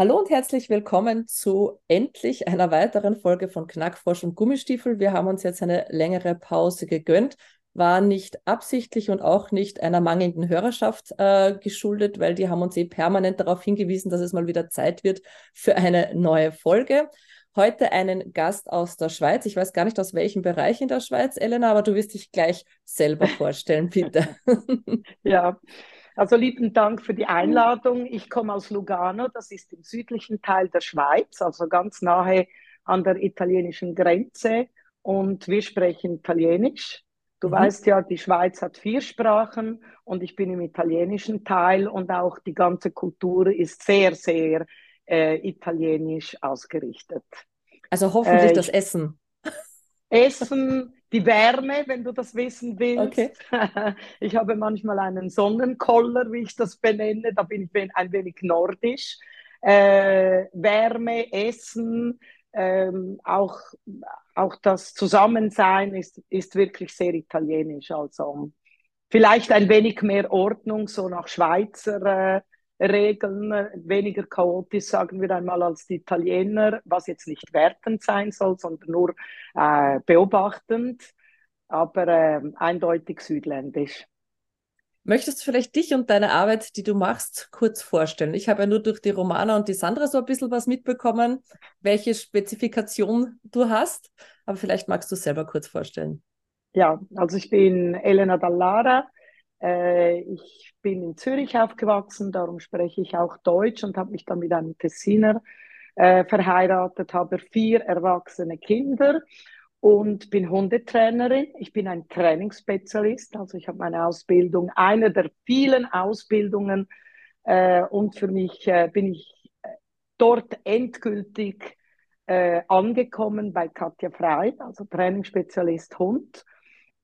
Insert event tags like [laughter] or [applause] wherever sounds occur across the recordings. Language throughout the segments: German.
Hallo und herzlich willkommen zu endlich einer weiteren Folge von Knackfrosch und Gummistiefel. Wir haben uns jetzt eine längere Pause gegönnt. War nicht absichtlich und auch nicht einer mangelnden Hörerschaft äh, geschuldet, weil die haben uns eh permanent darauf hingewiesen, dass es mal wieder Zeit wird für eine neue Folge. Heute einen Gast aus der Schweiz. Ich weiß gar nicht aus welchem Bereich in der Schweiz, Elena, aber du wirst dich gleich selber [laughs] vorstellen, bitte. ja, also lieben Dank für die Einladung. Ich komme aus Lugano, das ist im südlichen Teil der Schweiz, also ganz nahe an der italienischen Grenze. Und wir sprechen Italienisch. Du mhm. weißt ja, die Schweiz hat vier Sprachen und ich bin im italienischen Teil und auch die ganze Kultur ist sehr, sehr äh, italienisch ausgerichtet. Also hoffentlich äh, das Essen. Essen, die Wärme, wenn du das wissen willst. Okay. [laughs] Ich habe manchmal einen Sonnenkoller, wie ich das benenne, da bin ich ein wenig nordisch. Äh, Wärme, Essen, ähm, auch, auch das Zusammensein ist, ist wirklich sehr italienisch. Also vielleicht ein wenig mehr Ordnung, so nach Schweizer äh, Regeln, weniger chaotisch, sagen wir einmal, als die Italiener, was jetzt nicht wertend sein soll, sondern nur äh, beobachtend, aber äh, eindeutig südländisch. Möchtest du vielleicht dich und deine Arbeit, die du machst, kurz vorstellen? Ich habe ja nur durch die Romana und die Sandra so ein bisschen was mitbekommen, welche Spezifikation du hast, aber vielleicht magst du es selber kurz vorstellen. Ja, also ich bin Elena Dallara, ich bin in Zürich aufgewachsen, darum spreche ich auch Deutsch und habe mich dann mit einem Tessiner äh, verheiratet, habe vier erwachsene Kinder und bin Hundetrainerin. Ich bin ein Trainingsspezialist, also ich habe meine Ausbildung, eine der vielen Ausbildungen äh, und für mich äh, bin ich äh, dort endgültig äh, angekommen bei Katja Frei, also Trainingsspezialist Hund.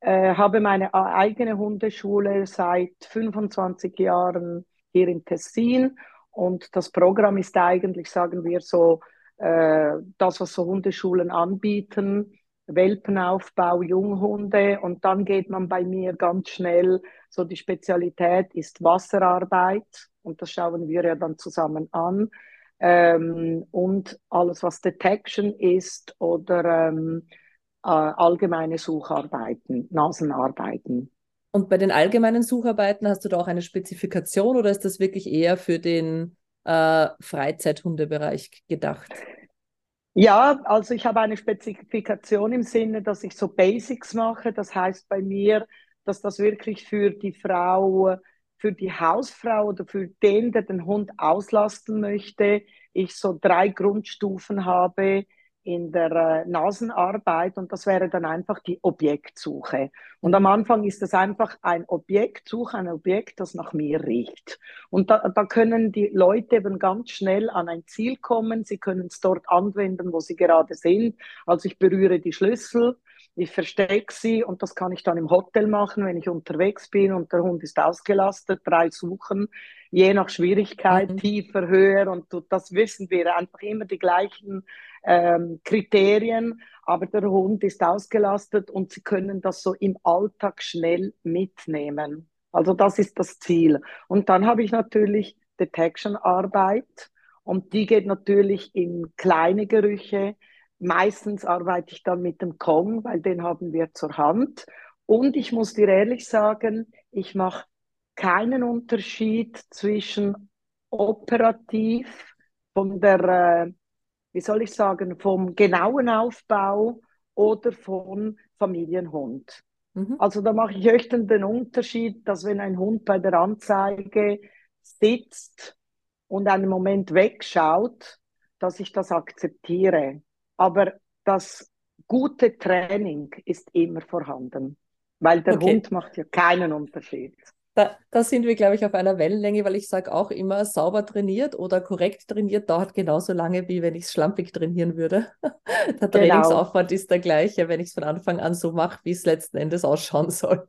Äh, habe meine eigene Hundeschule seit 25 Jahren hier in Tessin. Und das Programm ist eigentlich, sagen wir so, äh, das, was so Hundeschulen anbieten, Welpenaufbau, Junghunde. Und dann geht man bei mir ganz schnell, so die Spezialität ist Wasserarbeit. Und das schauen wir ja dann zusammen an. Ähm, und alles, was Detection ist oder ähm, äh, allgemeine Sucharbeiten, Nasenarbeiten. Und bei den allgemeinen Sucharbeiten hast du da auch eine Spezifikation oder ist das wirklich eher für den äh, Freizeithundebereich gedacht? Ja, also ich habe eine Spezifikation im Sinne, dass ich so Basics mache. Das heißt bei mir, dass das wirklich für die Frau, für die Hausfrau oder für den, der den Hund auslasten möchte, ich so drei Grundstufen habe, in der äh, Nasenarbeit und das wäre dann einfach die Objektsuche. Und am Anfang ist es einfach ein Objektsuche, ein Objekt, das nach mir riecht. Und da, da können die Leute eben ganz schnell an ein Ziel kommen. Sie können es dort anwenden, wo sie gerade sind. Also ich berühre die Schlüssel, ich verstecke sie und das kann ich dann im Hotel machen, wenn ich unterwegs bin und der Hund ist ausgelastet, drei suchen, je nach Schwierigkeit, mhm. tiefer, höher und das wissen wir, einfach immer die gleichen ähm, Kriterien, aber der Hund ist ausgelastet und sie können das so im Alltag schnell mitnehmen. Also das ist das Ziel. Und dann habe ich natürlich Detection-Arbeit und die geht natürlich in kleine Gerüche. Meistens arbeite ich dann mit dem Kong, weil den haben wir zur Hand. Und ich muss dir ehrlich sagen, ich mache keinen Unterschied zwischen operativ von der äh, wie soll ich sagen, vom genauen Aufbau oder vom Familienhund. Mhm. Also da mache ich echt den Unterschied, dass wenn ein Hund bei der Anzeige sitzt und einen Moment wegschaut, dass ich das akzeptiere. Aber das gute Training ist immer vorhanden, weil der okay. Hund macht ja keinen Unterschied. da, da sind wir, glaube ich, auf einer Wellenlänge, weil ich sage auch immer, sauber trainiert oder korrekt trainiert dauert genauso lange, wie wenn ich es schlampig trainieren würde. [laughs] der genau. Trainingsaufwand ist der gleiche, wenn ich es von Anfang an so mache, wie es letzten Endes ausschauen soll.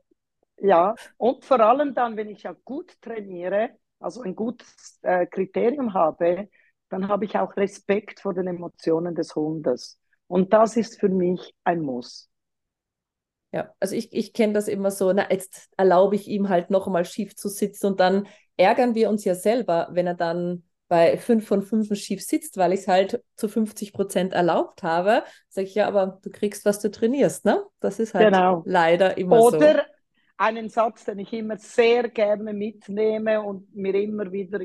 Ja, und vor allem dann, wenn ich ja gut trainiere, also ein gutes äh, Kriterium habe, dann habe ich auch Respekt vor den Emotionen des Hundes. Und das ist für mich ein Muss. Ja, also ich, ich kenne das immer so, na, jetzt erlaube ich ihm halt noch einmal schief zu sitzen und dann ärgern wir uns ja selber, wenn er dann bei fünf von fünf schief sitzt, weil ich es halt zu 50 Prozent erlaubt habe, sage ich ja, aber du kriegst, was du trainierst, ne? Das ist halt genau. leider immer Oder so. Oder einen Satz, den ich immer sehr gerne mitnehme und mir immer wieder,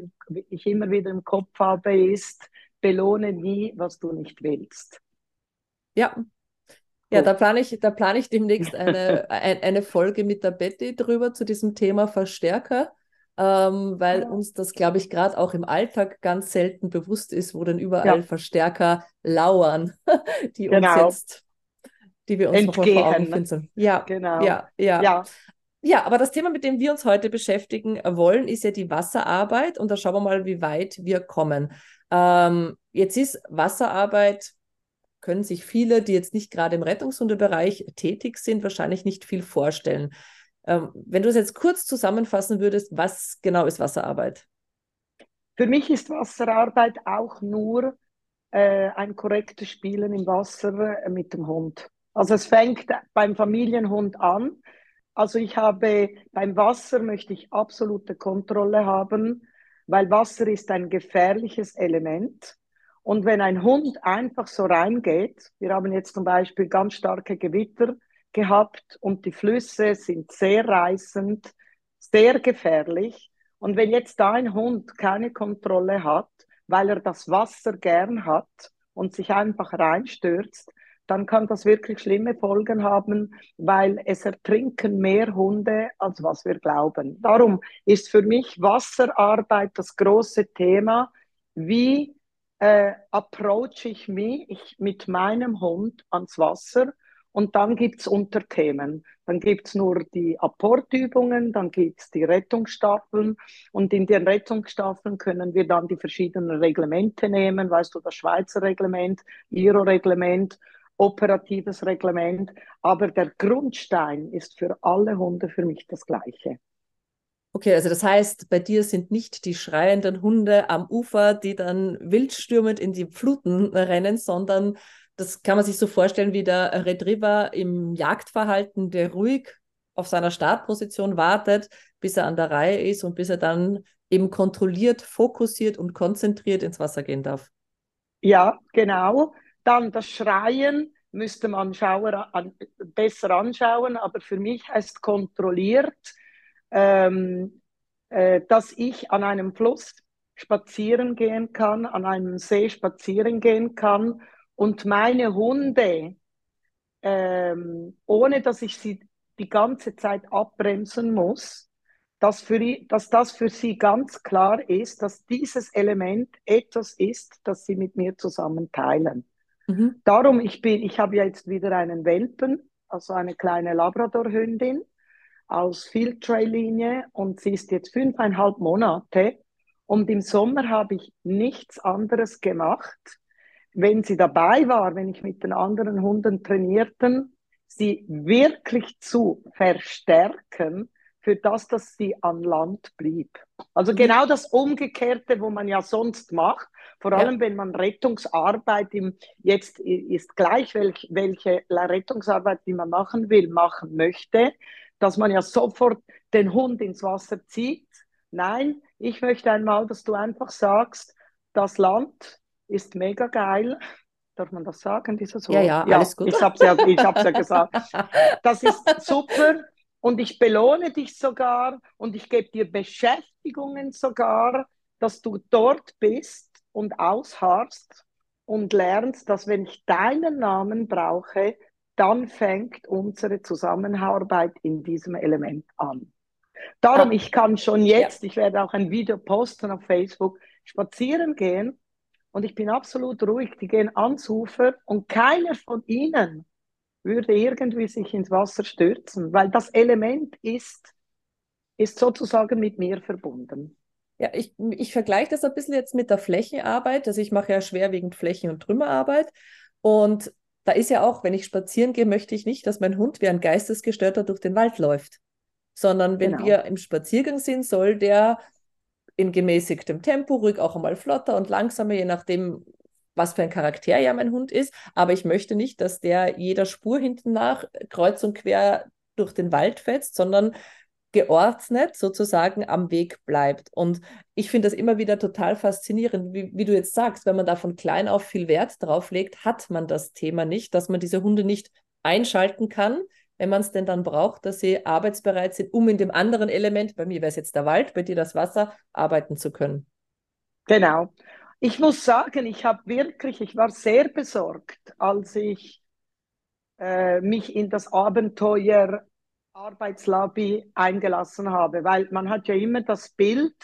ich immer wieder im Kopf habe, ist, belohne nie, was du nicht willst. Ja, ja, da plane ich, da plane ich demnächst eine, [laughs] eine Folge mit der Betty drüber zu diesem Thema Verstärker, ähm, weil ja. uns das, glaube ich, gerade auch im Alltag ganz selten bewusst ist, wo denn überall ja. Verstärker lauern, [laughs] die genau. uns jetzt, die wir uns Entgehen. noch vor Augen finden. Ja, genau. Ja, ja. ja. Ja, aber das Thema, mit dem wir uns heute beschäftigen wollen, ist ja die Wasserarbeit. Und da schauen wir mal, wie weit wir kommen. Ähm, jetzt ist Wasserarbeit können sich viele, die jetzt nicht gerade im Rettungshundebereich tätig sind, wahrscheinlich nicht viel vorstellen. Ähm, wenn du es jetzt kurz zusammenfassen würdest, was genau ist Wasserarbeit? Für mich ist Wasserarbeit auch nur äh, ein korrektes Spielen im Wasser äh, mit dem Hund. Also es fängt beim Familienhund an. Also ich habe beim Wasser möchte ich absolute Kontrolle haben, weil Wasser ist ein gefährliches Element. Und wenn ein Hund einfach so reingeht, wir haben jetzt zum Beispiel ganz starke Gewitter gehabt und die Flüsse sind sehr reißend, sehr gefährlich. Und wenn jetzt da ein Hund keine Kontrolle hat, weil er das Wasser gern hat und sich einfach reinstürzt, dann kann das wirklich schlimme Folgen haben, weil es ertrinken mehr Hunde, als was wir glauben. Darum ist für mich Wasserarbeit das große Thema. Wie äh, approach ich mich mit meinem Hund ans Wasser und dann gibt es Unterthemen. Dann gibt es nur die Apportübungen, dann gibt es die Rettungsstaffeln und in den Rettungsstaffeln können wir dann die verschiedenen Reglemente nehmen, weißt du, das Schweizer Reglement, Iro-Reglement, operatives Reglement, aber der Grundstein ist für alle Hunde für mich das gleiche. Okay, also das heißt, bei dir sind nicht die schreienden Hunde am Ufer, die dann wildstürmend in die Fluten rennen, sondern das kann man sich so vorstellen wie der Retriever im Jagdverhalten, der ruhig auf seiner Startposition wartet, bis er an der Reihe ist und bis er dann eben kontrolliert, fokussiert und konzentriert ins Wasser gehen darf. Ja, genau. Dann das Schreien müsste man Schauer an, besser anschauen, aber für mich heißt kontrolliert, ähm, äh, dass ich an einem Fluss spazieren gehen kann, an einem See spazieren gehen kann und meine Hunde, ähm, ohne dass ich sie die ganze Zeit abbremsen muss, dass, für, dass das für sie ganz klar ist, dass dieses Element etwas ist, das sie mit mir zusammen teilen. Mhm. Darum, ich bin, ich habe jetzt wieder einen Welpen, also eine kleine Labradorhündin aus Field Trail Linie und sie ist jetzt fünfeinhalb Monate. Und im Sommer habe ich nichts anderes gemacht. Wenn sie dabei war, wenn ich mit den anderen Hunden trainierten, sie wirklich zu verstärken für das, dass sie an Land blieb. Also genau das Umgekehrte, wo man ja sonst macht. Vor allem, ja. wenn man Rettungsarbeit im, jetzt ist gleich, welch, welche Rettungsarbeit, die man machen will, machen möchte dass man ja sofort den Hund ins Wasser zieht. Nein, ich möchte einmal, dass du einfach sagst, das Land ist mega geil. Darf man das sagen, dieses Wort? Ja, ja, ja alles gut. Ich habe es ja, ja gesagt. [laughs] Das ist super und ich belohne dich sogar und ich gebe dir Beschäftigungen sogar, dass du dort bist und ausharrst und lernst, dass wenn ich deinen Namen brauche, dann fängt unsere Zusammenarbeit in diesem Element an. Darum, ich kann schon jetzt, ich werde auch ein Video posten auf Facebook, spazieren gehen und ich bin absolut ruhig. Die gehen ans Ufer und keiner von ihnen würde irgendwie sich ins Wasser stürzen, weil das Element ist ist sozusagen mit mir verbunden. Ja, ich, ich vergleiche das ein bisschen jetzt mit der Flächenarbeit. Also ich mache ja schwerwiegend Flächen- und Trümmerarbeit. Und da ist ja auch, wenn ich spazieren gehe, möchte ich nicht, dass mein Hund wie ein Geistesgestörter durch den Wald läuft. Sondern wenn genau. wir im Spaziergang sind, soll der in gemäßigtem Tempo, ruhig auch einmal flotter und langsamer, je nachdem, was für ein Charakter ja mein Hund ist. Aber ich möchte nicht, dass der jeder Spur hinten nach kreuz und quer durch den Wald fetzt, sondern geordnet sozusagen am Weg bleibt. Und ich finde das immer wieder total faszinierend, wie, wie, du jetzt sagst, wenn man da von klein auf viel Wert drauf legt, hat man das Thema nicht, dass man diese Hunde nicht einschalten kann, wenn man es denn dann braucht, dass sie arbeitsbereit sind, um in dem anderen Element, bei mir wäre es jetzt der Wald, bei dir das Wasser, arbeiten zu können. Genau. Ich muss sagen, ich habe wirklich, ich war sehr besorgt, als ich äh, mich in das Abenteuer Arbeitslabi eingelassen habe, weil man hat ja immer das Bild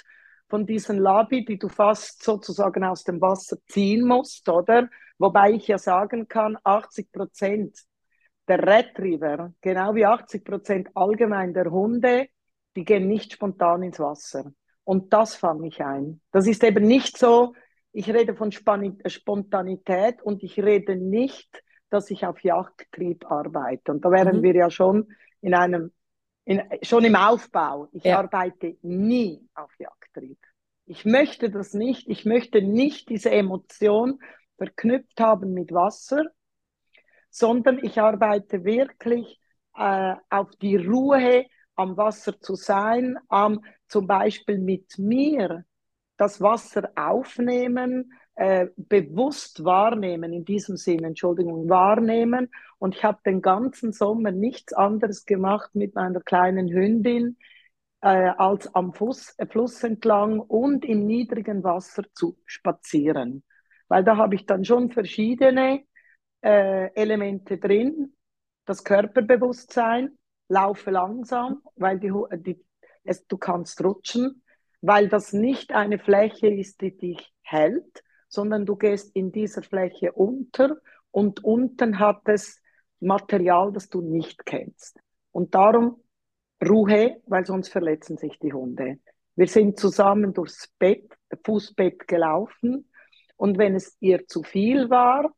von diesen Labi, die du fast sozusagen aus dem Wasser ziehen musst, oder? Wobei ich ja sagen kann, 80 Prozent der Retriever, genau wie 80 Prozent allgemein der Hunde, die gehen nicht spontan ins Wasser. Und das fange ich ein. Das ist eben nicht so, ich rede von Spontanität und ich rede nicht, dass ich auf Jagdtrieb arbeite. Und da wären mhm. wir ja schon in einem, in, schon im Aufbau. Ich ja. arbeite nie auf Jagdtrieb. Ich möchte das nicht. Ich möchte nicht diese Emotion verknüpft haben mit Wasser, sondern ich arbeite wirklich äh, auf die Ruhe, am Wasser zu sein, am zum Beispiel mit mir das Wasser aufnehmen, äh, bewusst wahrnehmen, in diesem Sinne, Entschuldigung, wahrnehmen. Und ich habe den ganzen Sommer nichts anderes gemacht mit meiner kleinen Hündin, äh, als am Fuß, äh, Fluss entlang und im niedrigen Wasser zu spazieren. Weil da habe ich dann schon verschiedene äh, Elemente drin. Das Körperbewusstsein, laufe langsam, weil die, die, es, du kannst rutschen, weil das nicht eine Fläche ist, die dich hält, sondern du gehst in dieser Fläche unter und unten hat es Material, das du nicht kennst. Und darum Ruhe, weil sonst verletzen sich die Hunde. Wir sind zusammen durchs Bett, Fußbett gelaufen und wenn es ihr zu viel war,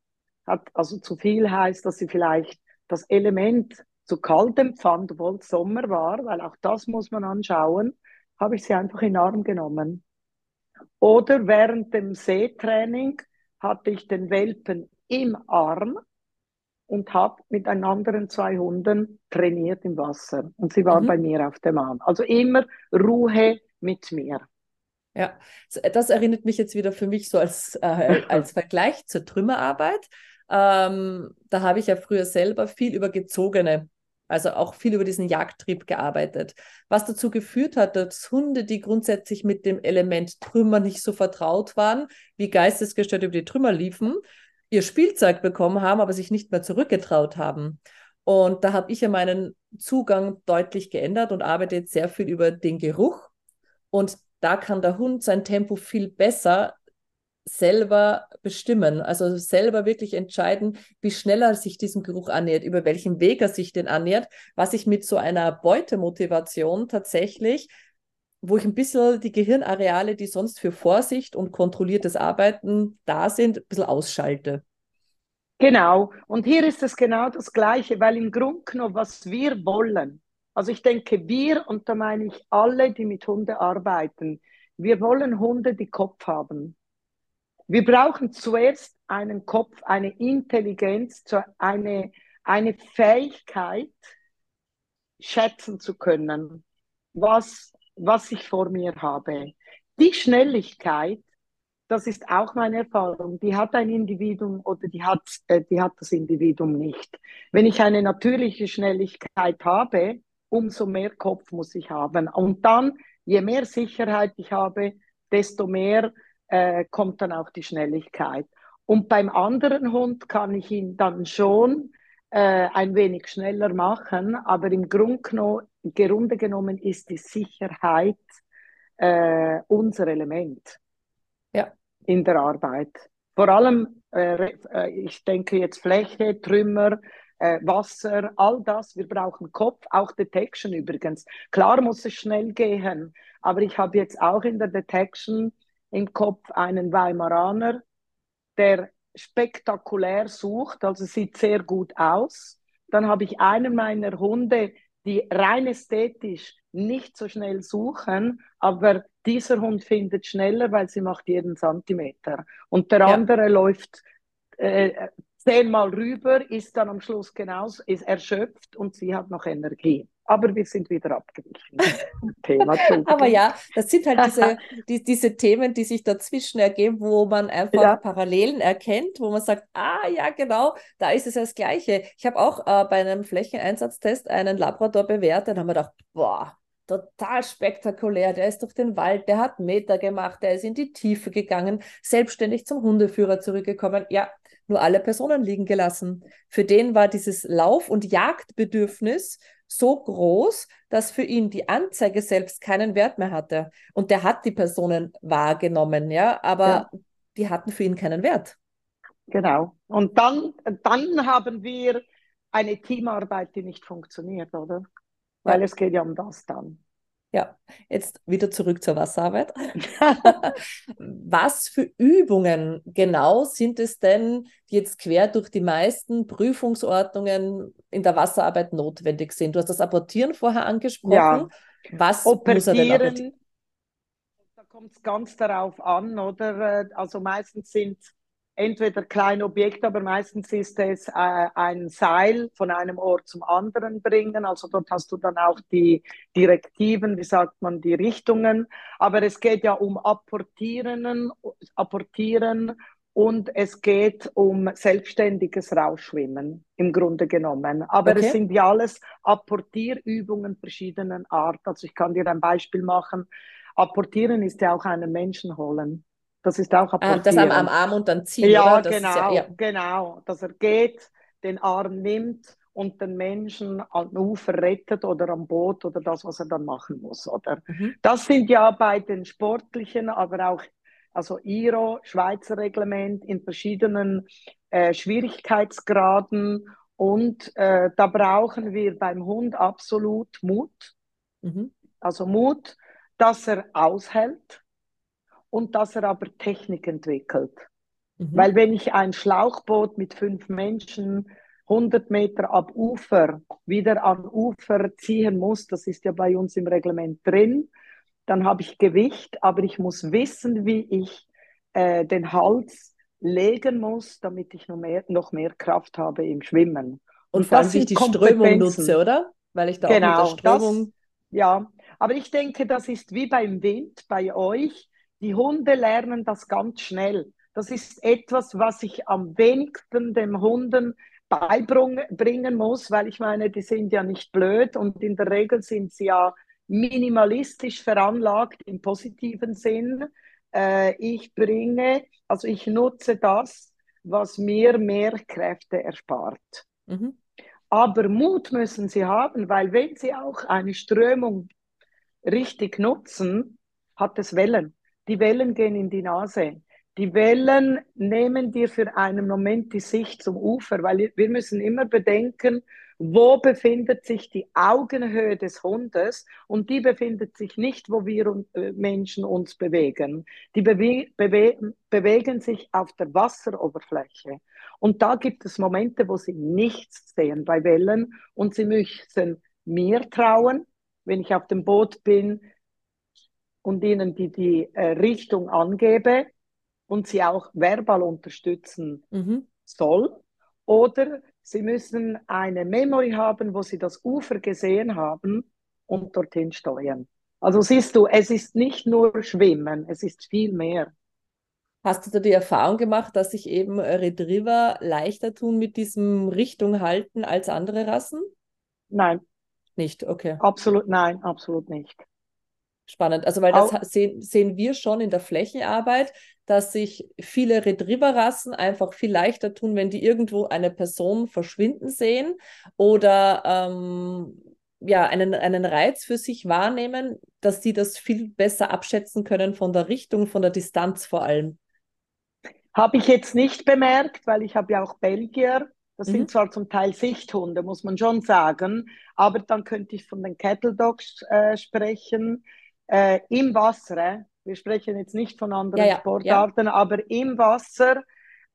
hat, also zu viel heißt, dass sie vielleicht das Element zu kalt empfand, obwohl es Sommer war, weil auch das muss man anschauen, habe ich sie einfach in den Arm genommen. Oder während dem Seetraining hatte ich den Welpen im Arm und habe mit einen anderen zwei Hunden trainiert im Wasser. Und sie war mhm. bei mir auf dem Arm. Also immer Ruhe mit mir. Ja, das erinnert mich jetzt wieder für mich so als, äh, [laughs] als Vergleich zur Trümmerarbeit. Ähm, da habe ich ja früher selber viel über gezogene, also auch viel über diesen Jagdtrieb gearbeitet. Was dazu geführt hat, dass Hunde, die grundsätzlich mit dem Element Trümmer nicht so vertraut waren, wie geistesgestört über die Trümmer liefen, ihr Spielzeug bekommen haben, aber sich nicht mehr zurückgetraut haben. Und da habe ich ja meinen Zugang deutlich geändert und arbeite jetzt sehr viel über den Geruch. Und da kann der Hund sein Tempo viel besser selber bestimmen, also selber wirklich entscheiden, wie schnell er sich diesem Geruch annähert, über welchen Weg er sich den annähert, was ich mit so einer Beutemotivation tatsächlich, wo ich ein bisschen die Gehirnareale, die sonst für Vorsicht und kontrolliertes Arbeiten da sind, ein bisschen ausschalte. Genau, und hier ist es genau das Gleiche, weil im Grunde was wir wollen, also ich denke, wir, und da meine ich alle, die mit Hunden arbeiten, wir wollen Hunde, die Kopf haben. Wir brauchen zuerst einen Kopf, eine Intelligenz, eine, eine Fähigkeit, schätzen zu können, was, was ich vor mir habe. Die Schnelligkeit, das ist auch meine Erfahrung, die hat ein Individuum oder die hat, äh, die hat das Individuum nicht. Wenn ich eine natürliche Schnelligkeit habe, umso mehr Kopf muss ich haben. Und dann, je mehr Sicherheit ich habe, desto mehr äh, kommt dann auch die Schnelligkeit. Und beim anderen Hund kann ich ihn dann schon äh, ein wenig schneller machen, aber im Grunde, genommen ist die Sicherheit äh, unser Element ja. in der Arbeit. Vor allem, äh, äh ich denke jetzt Fläche, Trümmer, äh, Wasser, all das. Wir brauchen Kopf, auch Detection übrigens. Klar muss es schnell gehen, aber ich habe jetzt auch in der Detection im Kopf einen Weimaraner, der spektakulär sucht, also sieht sehr gut aus. Dann habe ich einen meiner Hunde, die rein ästhetisch nicht so schnell suchen, aber dieser Hund findet schneller, weil sie macht jeden Zentimeter. Und der ja. andere läuft äh, zehnmal rüber, ist dann am Schluss genauso, ist erschöpft und sie hat noch Energie. Aber wir sind wieder abgewichen. [laughs] Thema Aber ja, das sind halt diese, [laughs] die, diese Themen, die sich dazwischen ergeben, wo man einfach ja. Parallelen erkennt, wo man sagt, ah ja, genau, da ist es das Gleiche. Ich habe auch äh, bei einem Flächeneinsatztest einen Labrador bewertet, da haben wir gedacht, boah, total spektakulär. Der ist durch den Wald, der hat Meter gemacht, der ist in die Tiefe gegangen, selbstständig zum Hundeführer zurückgekommen. Ja, nur alle Personen liegen gelassen. Für den war dieses Lauf- und Jagdbedürfnis so groß, dass für ihn die Anzeige selbst keinen Wert mehr hatte. Und der hat die Personen wahrgenommen, ja, aber ja. die hatten für ihn keinen Wert. Genau. Und dann, dann haben wir eine Teamarbeit, die nicht funktioniert, oder? Weil ja. es geht ja um das dann. Ja, jetzt wieder zurück zur Wasserarbeit. [laughs] Was für Übungen genau sind es denn, die jetzt quer durch die meisten Prüfungsordnungen in der Wasserarbeit notwendig sind? Du hast das Apportieren vorher angesprochen. Ja. Was muss er denn apportieren? Da kommt es ganz darauf an, oder? Also meistens sind entweder kleine Objekte, aber meistens ist es äh, ein Seil von einem Ort zum anderen bringen. Also dort hast du dann auch die Direktiven, wie sagt man, die Richtungen. Aber es geht ja um Apportieren, Apportieren und es geht um selbstständiges Rausschwimmen im Grunde genommen. Aber okay. es sind ja alles Apportierübungen verschiedenen Art. Also ich kann dir ein Beispiel machen. Apportieren ist ja auch einen Menschen holen. Das ist auch ah, Das am, am, Arm und dann ziehen. Ja, genau, ja, ja, genau. Dass er geht, den Arm nimmt und den Menschen am Ufer rettet oder am Boot oder das, was er dann machen muss. Oder? Mhm. Das sind ja bei den Sportlichen, aber auch also IRO, Schweizer Reglement in verschiedenen äh, Schwierigkeitsgraden. Und äh, da brauchen wir beim Hund absolut Mut. Mhm. Also Mut, dass er aushält, und dass er aber Technik entwickelt. Mhm. Weil wenn ich ein Schlauchboot mit fünf Menschen 100 Meter ab Ufer wieder an Ufer ziehen muss, das ist ja bei uns im Reglement drin, dann habe ich Gewicht, aber ich muss wissen, wie ich äh, den Hals legen muss, damit ich noch mehr, noch mehr Kraft habe im Schwimmen. Und, Und dass ich die Strömung nutze, oder? Weil ich da genau, auch mit der Strömung... Das, ja, aber ich denke, das ist wie beim Wind bei euch. Die Hunde lernen das ganz schnell. Das ist etwas, was ich am wenigsten den Hunden beibringen muss, weil ich meine, die sind ja nicht blöd und in der Regel sind sie ja minimalistisch veranlagt im positiven Sinn. Äh, ich bringe, also ich nutze das, was mir mehr Kräfte erspart. Mhm. Aber Mut müssen sie haben, weil wenn sie auch eine Strömung richtig nutzen, hat es Wellen. Die Wellen gehen in die Nase. Die Wellen nehmen dir für einen Moment die Sicht zum Ufer, weil wir müssen immer bedenken, wo befindet sich die Augenhöhe des Hundes und die befindet sich nicht, wo wir äh, Menschen uns bewegen. Die bewe bewe bewegen sich auf der Wasseroberfläche. Und da gibt es Momente, wo sie nichts sehen bei Wellen und sie müssen mir trauen, wenn ich auf dem Boot bin, und ihnen die, die äh, Richtung angebe und sie auch verbal unterstützen mhm. soll. Oder sie müssen eine Memory haben, wo sie das Ufer gesehen haben und dorthin steuern. Also siehst du, es ist nicht nur Schwimmen, es ist viel mehr. Hast du da die Erfahrung gemacht, dass sich eben Retriever leichter tun mit diesem Richtung halten als andere Rassen? Nein. Nicht, okay. Absolut nein, absolut nicht. Spannend. Also, weil das sehen, sehen wir schon in der Flächenarbeit, dass sich viele Retriever-Rassen einfach viel leichter tun, wenn die irgendwo eine Person verschwinden sehen oder ähm, ja, einen, einen Reiz für sich wahrnehmen, dass sie das viel besser abschätzen können von der Richtung, von der Distanz vor allem. Habe ich jetzt nicht bemerkt, weil ich habe ja auch Belgier Das mhm. sind zwar zum Teil Sichthunde, muss man schon sagen, aber dann könnte ich von den Cattle Dogs äh, sprechen. Äh, Im Wasser, äh? wir sprechen jetzt nicht von anderen ja, ja, Sportarten, ja. aber im Wasser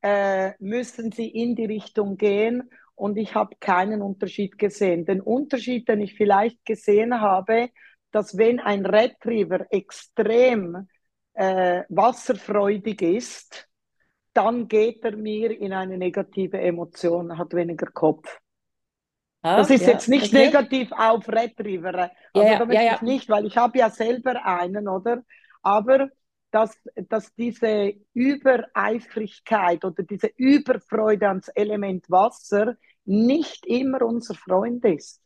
äh, müssen sie in die Richtung gehen und ich habe keinen Unterschied gesehen. Den Unterschied, den ich vielleicht gesehen habe, dass wenn ein Retriever extrem äh, wasserfreudig ist, dann geht er mir in eine negative Emotion, hat weniger Kopf. Ah, das ist ja, jetzt nicht okay. negativ auf Retriever. Also ja, damit ja, ich nicht, weil ich habe ja selber einen, oder? Aber dass, dass diese Übereifrigkeit oder diese Überfreude ans Element Wasser nicht immer unser Freund ist.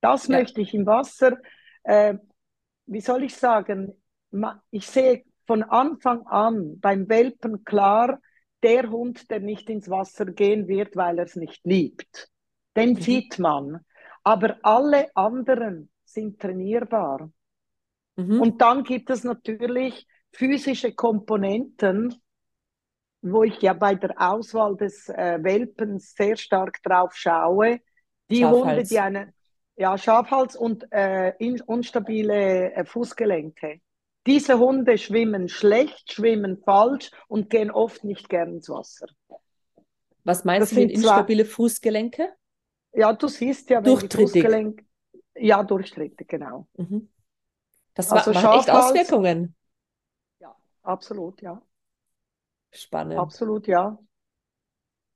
Das möchte ich im Wasser, äh, wie soll ich sagen, ich sehe von Anfang an beim Welpen klar, der Hund, der nicht ins Wasser gehen wird, weil er es nicht liebt. Den mhm. sieht man. Aber alle anderen sind trainierbar. Mhm. Und dann gibt es natürlich physische Komponenten, wo ich ja bei der Auswahl des äh, Welpens sehr stark drauf schaue. Die Schafhals. Hunde, die eine ja, Schafhals und äh, unstabile äh, Fußgelenke. Diese Hunde schwimmen schlecht, schwimmen falsch und gehen oft nicht gern ins Wasser. Was meinst das du mit instabile Fußgelenke? Ja, du siehst ja, wenn die Fußgelenke. Ja, durchtrittig, genau. Mhm. Das also macht echt Auswirkungen. Ja, absolut, ja. Spannend. Absolut, ja.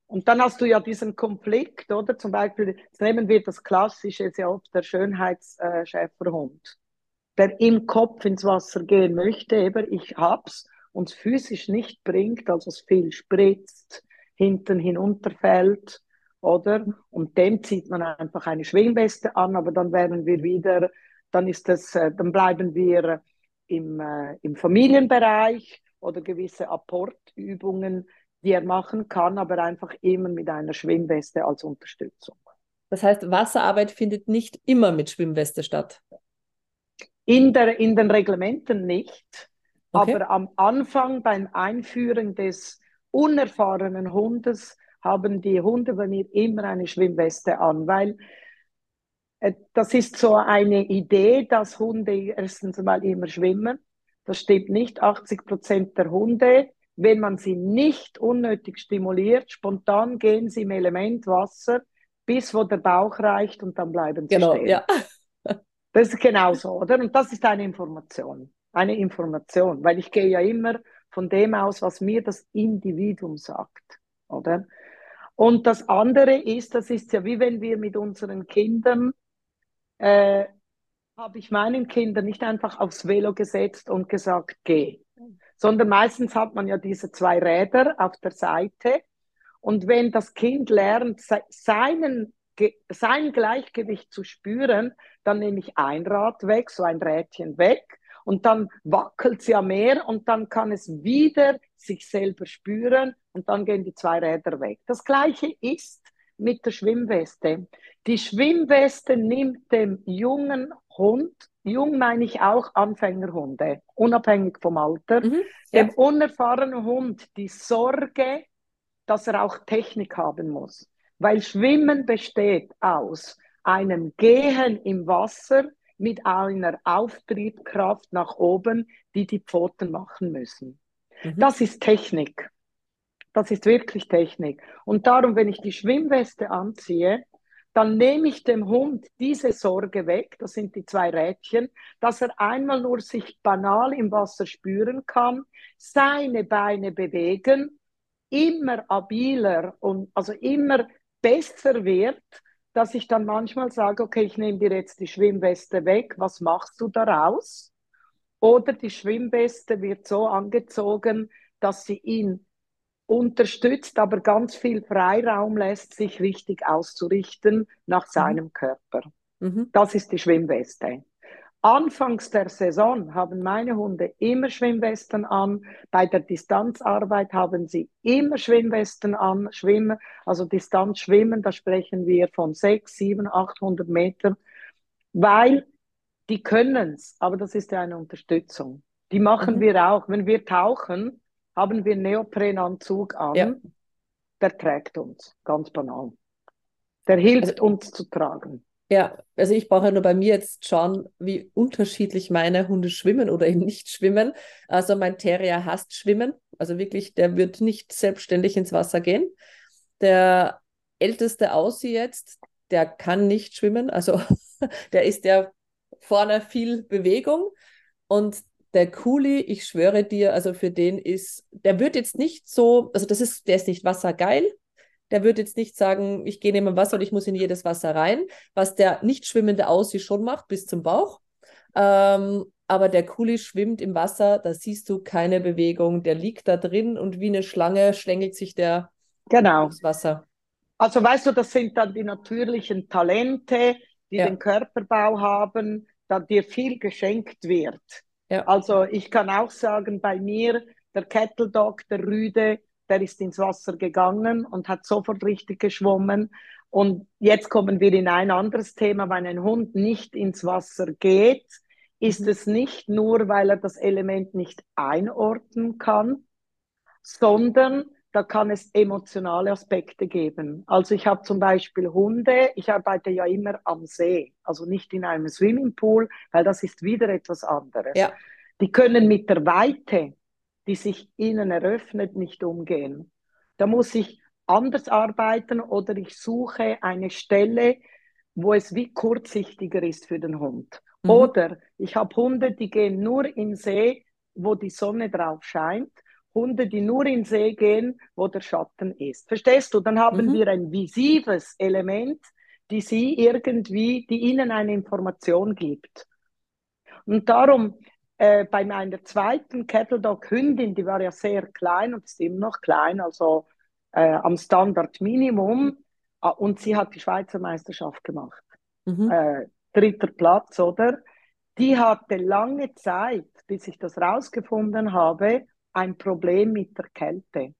Und dann hast du ja diesen Konflikt, oder? Zum Beispiel, jetzt nehmen wir das Klassische, ja oft der Schönheitsschäferhund der im Kopf ins Wasser gehen möchte, eben ich hab's, uns physisch nicht bringt, also es viel spritzt, hinten hinunterfällt, oder? Und dem zieht man einfach eine Schwingweste an, aber dann werden wir wieder, dann ist das, äh, dann bleiben wir im, äh, im Familienbereich oder gewisse Apportübungen, die er machen kann, aber einfach immer mit einer Schwimmweste als Unterstützung. Das heißt, Wasserarbeit findet nicht immer mit Schwimmweste statt. In, der, in den Reglementen nicht, okay. aber am Anfang beim Einführen des unerfahrenen Hundes haben die Hunde bei mir immer eine Schwimmweste an, weil äh, das ist so eine Idee, dass Hunde erstens mal immer schwimmen. Das stimmt nicht. 80 Prozent der Hunde, wenn man sie nicht unnötig stimuliert, spontan gehen sie im Element Wasser bis wo der Bauch reicht und dann bleiben sie genau, stehen. Ja. [laughs] Das ist genauso, oder? Und das ist eine Information. Eine Information, weil ich gehe ja immer von dem aus, was mir das Individuum sagt, oder? Und das andere ist, das ist ja wie wenn wir mit unseren Kindern, äh, habe ich meinen Kindern nicht einfach aufs Velo gesetzt und gesagt, geh, sondern meistens hat man ja diese zwei Räder auf der Seite. Und wenn das Kind lernt, seinen sein Gleichgewicht zu spüren, dann nehme ich ein Rad weg, so ein Rädchen weg und dann wackelt es ja mehr und dann kann es wieder sich selber spüren und dann gehen die zwei Räder weg. Das gleiche ist mit der Schwimmweste. Die Schwimmweste nimmt dem jungen Hund, jung meine ich auch Anfängerhunde, unabhängig vom Alter, mhm, ja. dem unerfahrenen Hund die Sorge, dass er auch Technik haben muss. Weil Schwimmen besteht aus einem Gehen im Wasser mit einer Auftriebkraft nach oben, die die Pfoten machen müssen. Mhm. Das ist Technik. Das ist wirklich Technik. Und darum, wenn ich die Schwimmweste anziehe, dann nehme ich dem Hund diese Sorge weg, das sind die zwei Rädchen, dass er einmal nur sich banal im Wasser spüren kann, seine Beine bewegen, immer abiler und also immer besser wird, dass ich dann manchmal sage, okay, ich nehme dir jetzt die Schwimmweste weg, was machst du daraus? Oder die Schwimmweste wird so angezogen, dass sie ihn unterstützt, aber ganz viel Freiraum lässt, sich richtig auszurichten nach mhm. seinem. Körper. Mhm. Das ist die Schwimmweste. Anfangs der Saison haben meine Hunde immer Schwimmwesten an. Bei der Distanzarbeit haben sie immer Schwimmwesten an. Schwimmen, also Distanzschwimmen, da sprechen wir von 6, 7, 800 Metern, weil die können es, aber das ist ja eine Unterstützung. Die machen mhm. wir auch. Wenn wir tauchen, haben wir Neoprenanzug an. Ja. Der trägt uns, ganz banal. Der hilft also, uns zu tragen. Ja, also ich brauche ja nur bei mir jetzt schauen, wie unterschiedlich meine Hunde schwimmen oder eben nicht schwimmen. Also mein Terrier hasst Schwimmen. Also wirklich, der wird nicht selbstständig ins Wasser gehen. Der älteste Aussie jetzt, der kann nicht schwimmen. Also [laughs] der ist ja vorne viel Bewegung. Und der Kuli, ich schwöre dir, also für den ist, der wird jetzt nicht so, also das ist, der ist nicht wassergeil, der wird jetzt nicht sagen, ich gehe neben dem Wasser und ich muss in jedes Wasser rein, was der nicht schwimmende Aussie schon macht, bis zum Bauch. Ähm, aber der Kuli schwimmt im Wasser, da siehst du keine Bewegung, der liegt da drin und wie eine Schlange schlängelt sich der genau. ins Wasser. Also weißt du, das sind dann die natürlichen Talente, die ja. den Körperbau haben, da dir viel geschenkt wird. Ja. Also ich kann auch sagen, bei mir, der Kettle Dog, der Rüde, der ist ins Wasser gegangen und hat sofort richtig geschwommen. Und jetzt kommen wir in ein anderes Thema. Wenn ein Hund nicht ins Wasser geht, ist mhm. es nicht nur, weil er das Element nicht einordnen kann, sondern da kann es emotionale Aspekte geben. Also ich habe zum Beispiel Hunde, ich arbeite ja immer am See, also nicht in einem Swimmingpool, weil das ist wieder etwas anderes. Ja. Die können mit der Weite die sich ihnen eröffnet, nicht umgehen. Da muss ich anders arbeiten oder ich suche eine Stelle, wo es wie kurzsichtiger ist für den Hund. Mhm. Oder ich habe Hunde, die gehen nur in See, wo die Sonne drauf scheint. Hunde, die nur in See gehen, wo der Schatten ist. Verstehst du? Dann haben mhm. wir ein visives Element, die sie irgendwie, die ihnen eine Information gibt. Und darum, äh, bei meiner zweiten Cattle Dog Hündin, die war ja sehr klein und ist immer noch klein, also äh, am Standard Minimum. Äh, und sie hat die Schweizer Meisterschaft gemacht. Mhm. Äh, dritter Platz, oder? Die hatte lange Zeit, bis ich das rausgefunden habe, ein Problem mit der Kälte.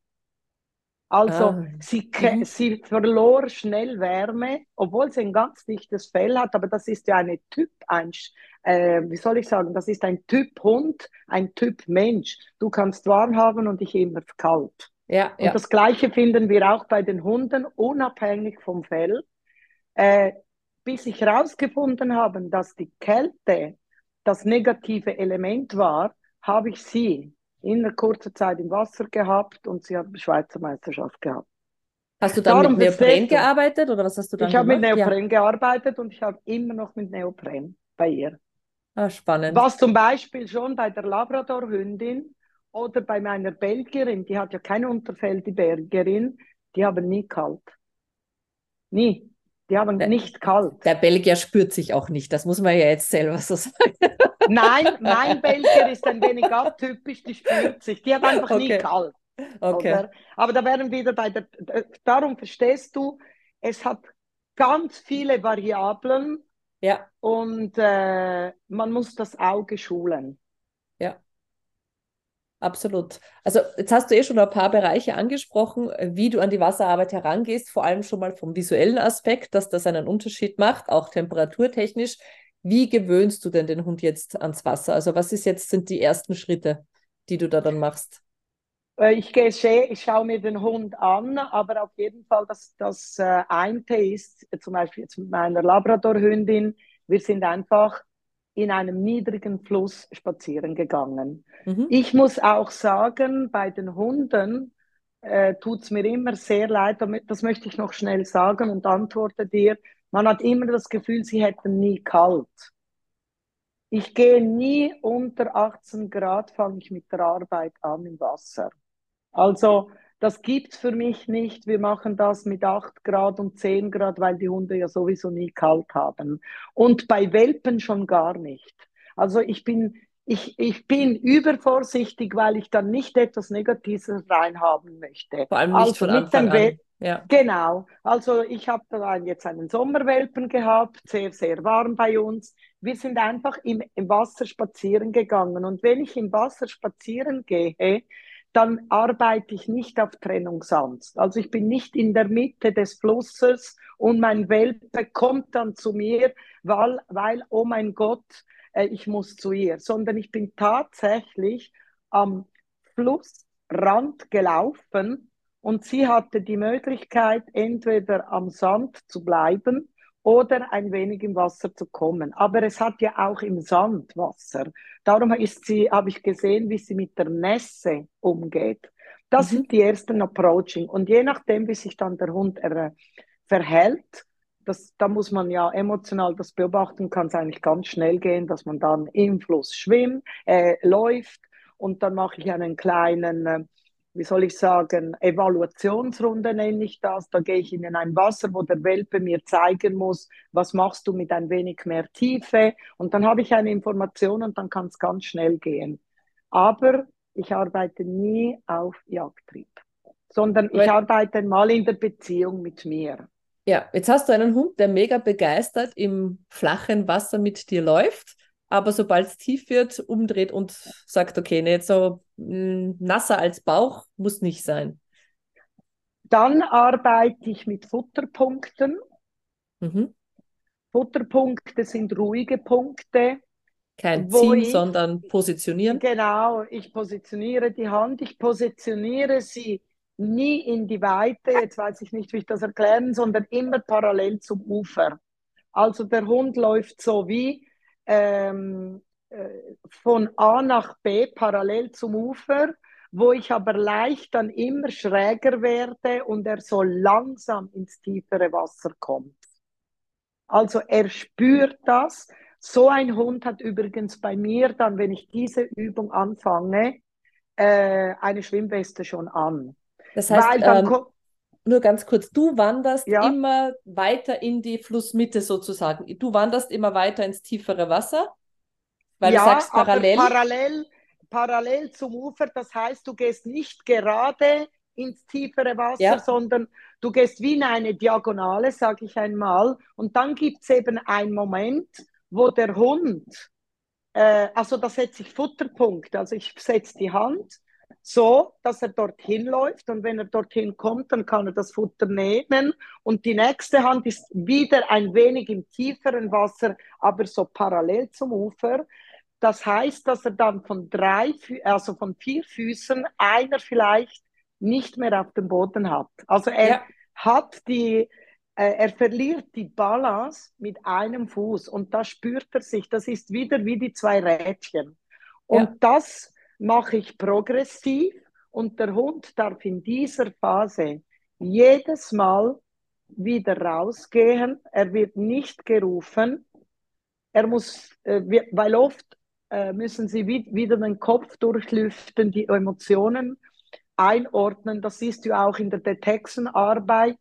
Also ah. sie, sie verlor schnell Wärme, obwohl sie ein ganz dichtes Fell hat, aber das ist ja eine Typ, ein, äh, wie soll ich sagen, das ist ein Typ Hund, ein Typ Mensch. Du kannst warm haben und ich immer kalt. Ja, und ja. das Gleiche finden wir auch bei den Hunden, unabhängig vom Fell. Äh, bis ich herausgefunden habe, dass die Kälte das negative Element war, habe ich sie in einer kurzen Zeit im Wasser gehabt und sie hat eine Schweizer Meisterschaft gehabt. Hast du dann Darum mit Neopren gearbeitet oder was hast du dann Ich habe mit Neopren ja. gearbeitet und ich habe immer noch mit Neopren bei ihr. Ah, spannend. Was zum Beispiel schon bei der Labrador-Hündin oder bei meiner Belgierin, die hat ja kein Unterfell, die Belgierin, die haben nie kalt. Nie. Die haben der, nicht kalt. Der Belgier spürt sich auch nicht, das muss man ja jetzt selber so sagen. Nein, mein Belgier ist ein wenig [laughs] atypisch, die spürt sich. Die hat einfach okay. nie kalt. Okay. Oder? Aber da wären wieder bei der, darum verstehst du, es hat ganz viele Variablen ja. und äh, man muss das Auge schulen. Absolut. Also jetzt hast du eh schon ein paar Bereiche angesprochen, wie du an die Wasserarbeit herangehst, vor allem schon mal vom visuellen Aspekt, dass das einen Unterschied macht, auch temperaturtechnisch. Wie gewöhnst du denn den Hund jetzt ans Wasser? Also was ist jetzt sind die ersten Schritte, die du da dann machst? Äh, ich, gehe, ich schaue mir den Hund an, aber auf jeden Fall das, das äh, ist, zum Beispiel jetzt mit meiner Labrador-Hündin, wir sind einfach in einem niedrigen Fluss spazieren gegangen. Mhm. Ich muss auch sagen, bei den Hunden äh, tut es mir immer sehr leid, das möchte ich noch schnell sagen und antworte dir, man hat immer das Gefühl, sie hätten nie kalt. Ich gehe nie unter 18 Grad, fange ich mit der Arbeit an im Wasser. Also das gibt es für mich nicht. Wir machen das mit 8 Grad und 10 Grad, weil die Hunde ja sowieso nie kalt haben. Und bei Welpen schon gar nicht. Also ich bin, ich, ich bin übervorsichtig, weil ich dann nicht etwas Negatives reinhaben möchte. Vor allem nicht also von Anfang an. Ja. Genau. Also ich habe da jetzt einen Sommerwelpen gehabt, sehr, sehr warm bei uns. Wir sind einfach im, im Wasser spazieren gegangen. Und wenn ich im Wasser spazieren gehe, dann arbeite ich nicht auf Trennungsangst. Also ich bin nicht in der Mitte des Flusses und mein Welpe kommt dann zu mir, weil, weil oh mein Gott, äh, ich muss zu ihr, sondern ich bin tatsächlich am Flussrand gelaufen und sie hatte die Möglichkeit, entweder am Sand zu bleiben oder ein wenig im Wasser zu kommen. Aber es hat ja auch im Sand Wasser. Darum ist sie, habe ich gesehen, wie sie mit der Nässe umgeht. Das mhm. sind die ersten Approaching. Und je nachdem, wie sich dann der Hund äh, verhält, das, da muss man ja emotional das beobachten, kann es eigentlich ganz schnell gehen, dass man dann im Fluss schwimmt, äh, läuft und dann mache ich einen kleinen äh, wie soll ich sagen, Evaluationsrunde nenne ich das. Da gehe ich in ein Wasser, wo der Welpe mir zeigen muss, was machst du mit ein wenig mehr Tiefe. Und dann habe ich eine Information und dann kann es ganz schnell gehen. Aber ich arbeite nie auf Jagdtrieb, sondern ich arbeite mal in der Beziehung mit mir. Ja, jetzt hast du einen Hund, der mega begeistert im flachen Wasser mit dir läuft aber sobald es tief wird, umdreht und sagt, okay, nicht so hm, nasser als Bauch muss nicht sein. Dann arbeite ich mit Futterpunkten. Mhm. Futterpunkte sind ruhige Punkte. Kein Ziehen, ich, sondern positionieren. Genau, ich positioniere die Hand, ich positioniere sie nie in die Weite, jetzt weiß ich nicht, wie ich das erklären, sondern immer parallel zum Ufer. Also der Hund läuft so wie ähm, äh, von A nach B parallel zum Ufer, wo ich aber leicht dann immer schräger werde und er so langsam ins tiefere Wasser kommt. Also er spürt das. So ein Hund hat übrigens bei mir dann, wenn ich diese Übung anfange, äh, eine Schwimmweste schon an. Das heißt, ähm, nur ganz kurz, du wanderst ja. immer weiter in die Flussmitte sozusagen. Du wanderst immer weiter ins tiefere Wasser, weil ja, du sagst parallel. parallel. Parallel zum Ufer, das heißt, du gehst nicht gerade ins tiefere Wasser, ja. sondern du gehst wie in eine Diagonale, sage ich einmal. Und dann gibt es eben einen Moment, wo der Hund, äh, also da setze ich Futterpunkt, also ich setze die Hand so, dass er dorthin läuft und wenn er dorthin kommt, dann kann er das Futter nehmen und die nächste Hand ist wieder ein wenig im tieferen Wasser, aber so parallel zum Ufer. Das heißt, dass er dann von drei, also von vier Füßen einer vielleicht nicht mehr auf dem Boden hat. Also er ja. hat die, äh, er verliert die Balance mit einem Fuß und da spürt er sich. Das ist wieder wie die zwei Rädchen. Und ja. das mache ich progressiv und der Hund darf in dieser Phase jedes Mal wieder rausgehen. Er wird nicht gerufen. Er muss, äh, weil oft äh, müssen sie wieder den Kopf durchlüften, die Emotionen einordnen. Das siehst du auch in der Detection-Arbeit,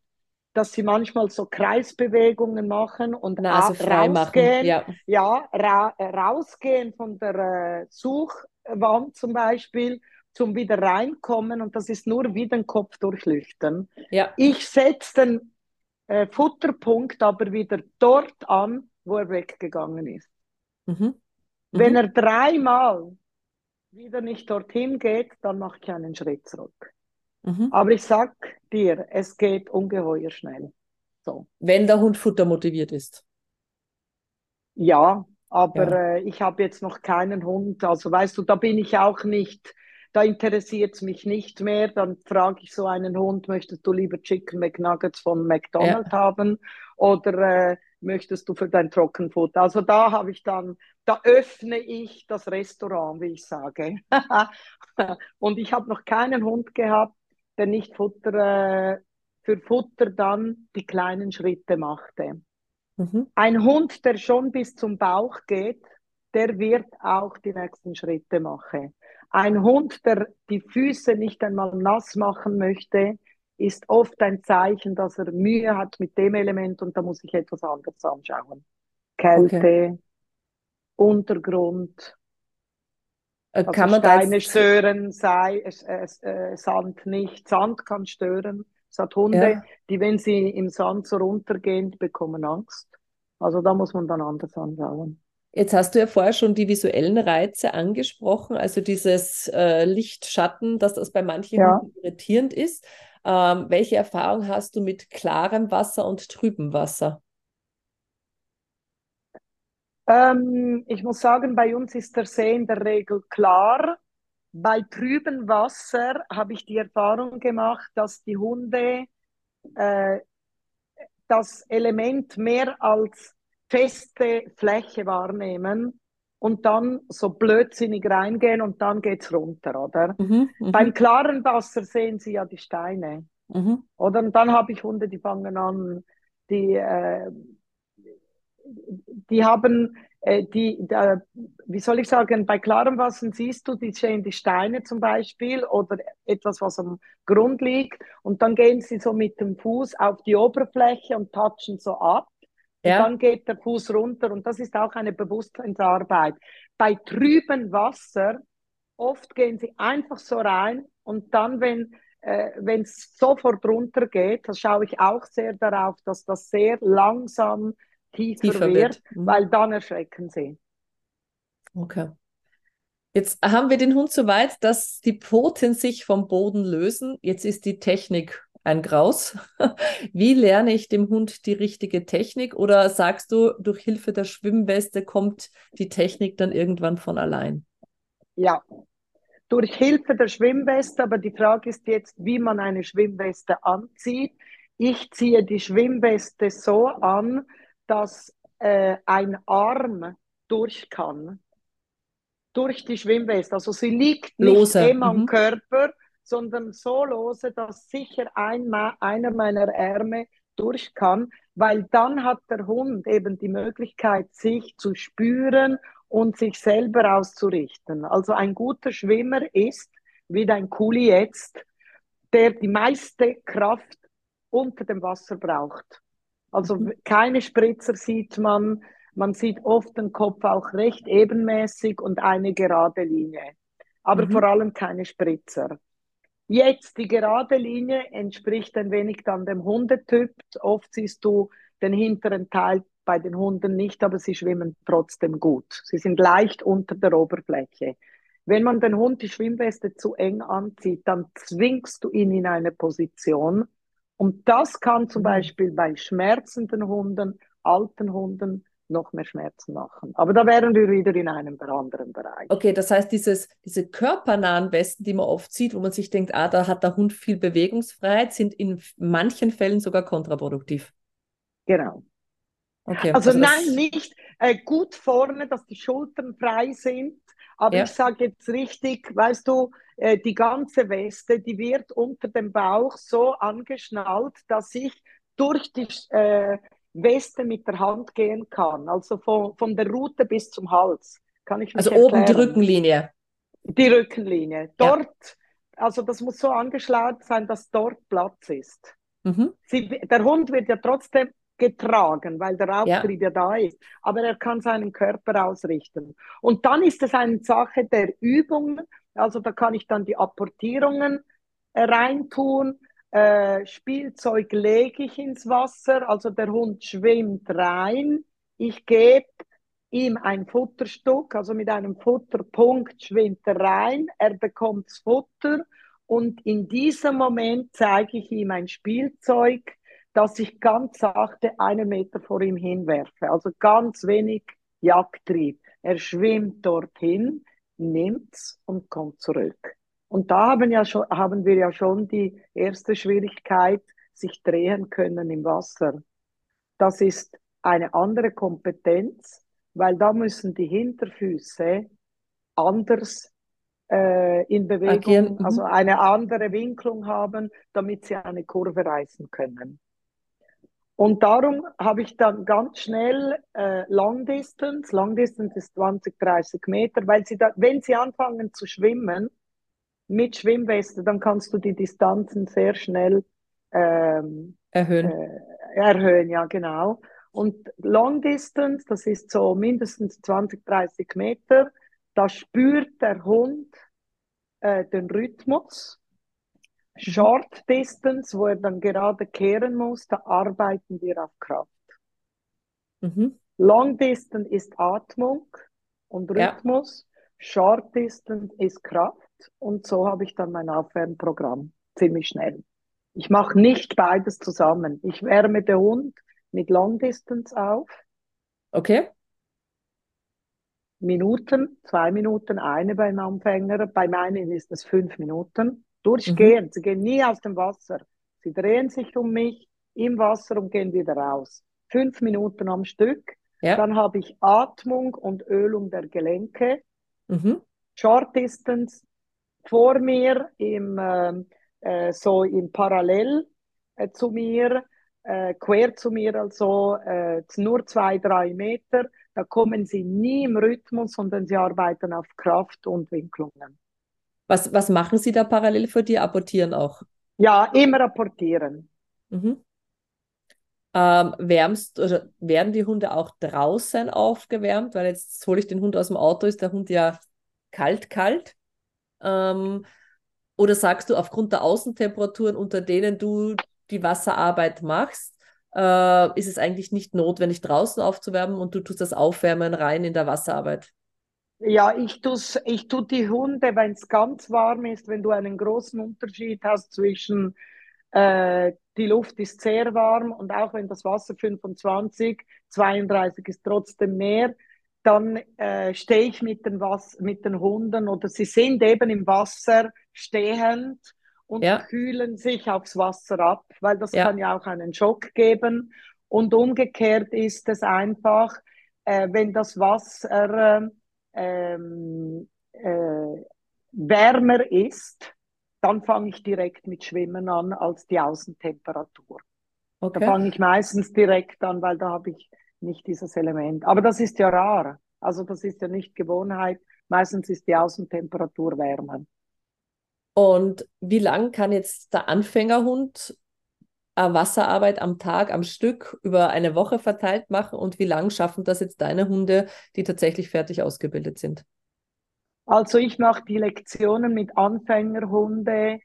dass sie manchmal so Kreisbewegungen machen und Nase frei rausgehen, machen. Ja, ja ra rausgehen von der äh, Such Wand zum Beispiel zum wieder reinkommen und das ist nur wie den Kopf durchlüften. Ja. Ich setze den äh, Futterpunkt aber wieder dort an, wo er weggegangen ist. Mhm. Mhm. Wenn er dreimal wieder nicht dorthin geht, dann mache ich einen Schritt zurück. Mhm. Aber ich sag dir, es geht ungeheuer schnell. So. Wenn der Hund futtermotiviert ist. Ja, aber ja. äh, ich habe jetzt noch keinen Hund. Also weißt du, da bin ich auch nicht, da interessiert es mich nicht mehr. Dann frage ich so einen Hund, möchtest du lieber Chicken McNuggets von McDonald's ja. haben oder äh, möchtest du für dein Trockenfutter? Also da habe ich dann, da öffne ich das Restaurant, wie ich sage. [laughs] Und ich habe noch keinen Hund gehabt, der nicht Futter, äh, für Futter dann die kleinen Schritte machte. Mhm. Ein Hund, der schon bis zum Bauch geht, der wird auch die nächsten Schritte machen. Ein Hund, der die Füße nicht einmal nass machen möchte, ist oft ein Zeichen, dass er Mühe hat mit dem Element und da muss ich etwas anderes anschauen. Kälte, okay. Untergrund, äh, also kann man Steine stören, sei, äh, äh, Sand nicht. Sand kann stören. Es hat Hunde, ja. die, wenn sie im Sand so runtergehen, bekommen Angst. Also da muss man dann anders anschauen. Jetzt hast du ja vorher schon die visuellen Reize angesprochen, also dieses äh, Licht-Schatten, dass das bei manchen ja. irritierend ist. Ähm, welche Erfahrung hast du mit klarem Wasser und trübem Wasser? Ähm, ich muss sagen, bei uns ist der See in der Regel klar Bei trübem Wasser habe ich die Erfahrung gemacht, dass die Hunde äh, das Element mehr als feste Fläche wahrnehmen und dann so blödsinnig reingehen und dann geht's runter, oder? Mhm, mh. Beim klaren Wasser sehen Sie ja die Steine. Mhm. Oder? Und dann habe ich Hunde, die fangen an, die, äh, die haben die, da, wie soll ich sagen, bei klarem Wasser siehst du, die die Steine zum Beispiel oder etwas, was am Grund liegt und dann gehen sie so mit dem Fuß auf die Oberfläche und touchen so ab. Ja. Und dann geht der Fuß runter und das ist auch eine Bewusstseinsarbeit. Bei trübem Wasser, oft gehen sie einfach so rein und dann, wenn äh, wenn es sofort runter geht, da schaue ich auch sehr darauf, dass das sehr langsam tiefer, tiefer wird, wird. Mhm. weil dann erschrecken sie. Okay. Jetzt haben wir den Hund so weit, dass die Pfoten sich vom Boden lösen. Jetzt ist die Technik ein Graus. [laughs] Wie lerne ich dem Hund die richtige Technik? Oder sagst du, durch Hilfe der Schwimmweste kommt die Technik dann irgendwann von allein? Ja, durch Hilfe der Schwimmweste, aber die Frage ist jetzt, wie man eine Schwimmweste anzieht. Ich ziehe die Schwimmweste so an, dass äh, ein Arm durch kann. Durch die Schwimmweste. Also sie liegt nicht lose. immer am mhm. Körper, sondern so lose, dass sicher ein, einer meiner Ärmel durch kann, weil dann hat der Hund eben die Möglichkeit, sich zu spüren und sich selber auszurichten. Also ein guter Schwimmer ist, wie dein Kuli jetzt, der die meiste Kraft unter dem Wasser braucht. Also mhm. keine Spritzer sieht man. Man sieht oft den Kopf auch recht ebenmäßig und eine gerade Linie. Aber mhm. vor allem keine Spritzer. Jetzt die gerade Linie entspricht ein wenig dann dem Hundetyp. Oft siehst du den hinteren Teil bei den Hunden nicht, aber sie schwimmen trotzdem gut. Sie sind leicht unter der Oberfläche. Wenn man den Hund die Schwimmweste zu eng anzieht, dann zwingst du ihn in eine Position, und das kann zum. Beispiel bei schmerzenden Hunden, alten Hunden noch mehr Schmerzen machen. Aber da wären wir wieder in einem anderen Bereich. Okay, das heißt, dieses, diese körpernahen Westen, die man oft sieht, wo man sich denkt, ah, da hat der Hund viel Bewegungsfreiheit, sind in manchen Fällen sogar kontraproduktiv. Genau. Okay, also, also nein, nicht äh, gut vorne, dass die Schultern frei sind, aber ja. ich sage jetzt richtig, weißt du, äh, die ganze Weste, die wird unter dem Bauch so angeschnallt, dass ich durch die äh, Weste mit der Hand gehen kann. Also von, von der Rute bis zum Hals. Kann ich also erklären. oben die Rückenlinie. Die Rückenlinie. Dort, ja. also das muss so angeschlagen sein, dass dort Platz ist. Mhm. Sie, der Hund wird ja trotzdem getragen, weil der Auftrieb ja. ja da ist. Aber er kann seinen Körper ausrichten. Und dann ist es eine Sache der Übung. Also da kann ich dann die Apportierungen äh, reintun. Äh, Spielzeug lege ich ins Wasser. Also der Hund schwimmt rein. Ich gebe ihm ein Futterstück, also mit einem Futterpunkt schwimmt er rein. Er bekommt das Futter. Und in diesem Moment zeige ich ihm ein Spielzeug, dass ich ganz sachte einen Meter vor ihm hinwerfe. Also ganz wenig Jagdtrieb. Er schwimmt dorthin, nimmt's und kommt zurück. Und da haben, ja schon, haben wir ja schon die erste Schwierigkeit, sich drehen können im Wasser. Das ist eine andere Kompetenz, weil da müssen die Hinterfüße anders äh, in Bewegung, Agieren. also mhm. eine andere Winklung haben, damit sie eine Kurve reißen können. Und darum habe ich dann ganz schnell äh, Long Distance. Long Distance ist 20, 30 Meter, weil sie da, wenn sie anfangen zu schwimmen mit Schwimmweste, dann kannst du die Distanzen sehr schnell ähm, erhöhen. Äh, erhöhen, ja genau. Und Long Distance, das ist so mindestens 20, 30 Meter, da spürt der Hund äh, den Rhythmus. Short Distance, wo er dann gerade kehren muss, da arbeiten wir auf Kraft. Mhm. Long Distance ist Atmung und Rhythmus. Ja. Short Distance ist Kraft. Und so habe ich dann mein Aufwärmprogramm ziemlich schnell. Ich mache nicht beides zusammen. Ich wärme den Hund mit Long Distance auf. Okay. Minuten, zwei Minuten, eine beim Anfänger. Bei meinen ist es fünf Minuten. Durchgehend. Mhm. Sie gehen nie aus dem Wasser. Sie drehen sich um mich im Wasser und gehen wieder raus. Fünf Minuten am Stück. Ja. Dann habe ich Atmung und Ölung der Gelenke. Mhm. Short Distance vor mir im, ähm, äh, so im Parallel äh, zu mir, äh, quer zu mir, also äh, nur zwei, drei Meter. Da kommen sie nie im Rhythmus, sondern sie arbeiten auf Kraft und Winklungen. Was, was machen Sie da parallel für die? Apportieren auch? Ja, immer apportieren. Mhm. Ähm, wärmst, oder werden die Hunde auch draußen aufgewärmt? Weil jetzt hole ich den Hund aus dem Auto, ist der Hund ja kalt, kalt. Ähm, oder sagst du, aufgrund der Außentemperaturen, unter denen du die Wasserarbeit machst, äh, ist es eigentlich nicht notwendig, draußen aufzuwärmen und du tust das Aufwärmen rein in der Wasserarbeit? Ja, ich tue ich tu die Hunde, wenn es ganz warm ist, wenn du einen großen Unterschied hast zwischen äh, die Luft ist sehr warm und auch wenn das Wasser 25, 32 ist trotzdem mehr, dann äh, stehe ich mit den, Was mit den Hunden oder sie sind eben im Wasser stehend und ja. kühlen sich aufs Wasser ab, weil das ja. kann ja auch einen Schock geben. Und umgekehrt ist es einfach, äh, wenn das Wasser ähm, äh, wärmer ist, dann fange ich direkt mit Schwimmen an als die Außentemperatur. Okay. Da fange ich meistens direkt an, weil da habe ich nicht dieses Element. Aber das ist ja rar. Also das ist ja nicht Gewohnheit. Meistens ist die Außentemperatur wärmer. Und wie lang kann jetzt der Anfängerhund Wasserarbeit am Tag, am Stück über eine Woche verteilt machen und wie lang schaffen das jetzt deine Hunde, die tatsächlich fertig ausgebildet sind? Also ich mache die Lektionen mit Anfängerhunde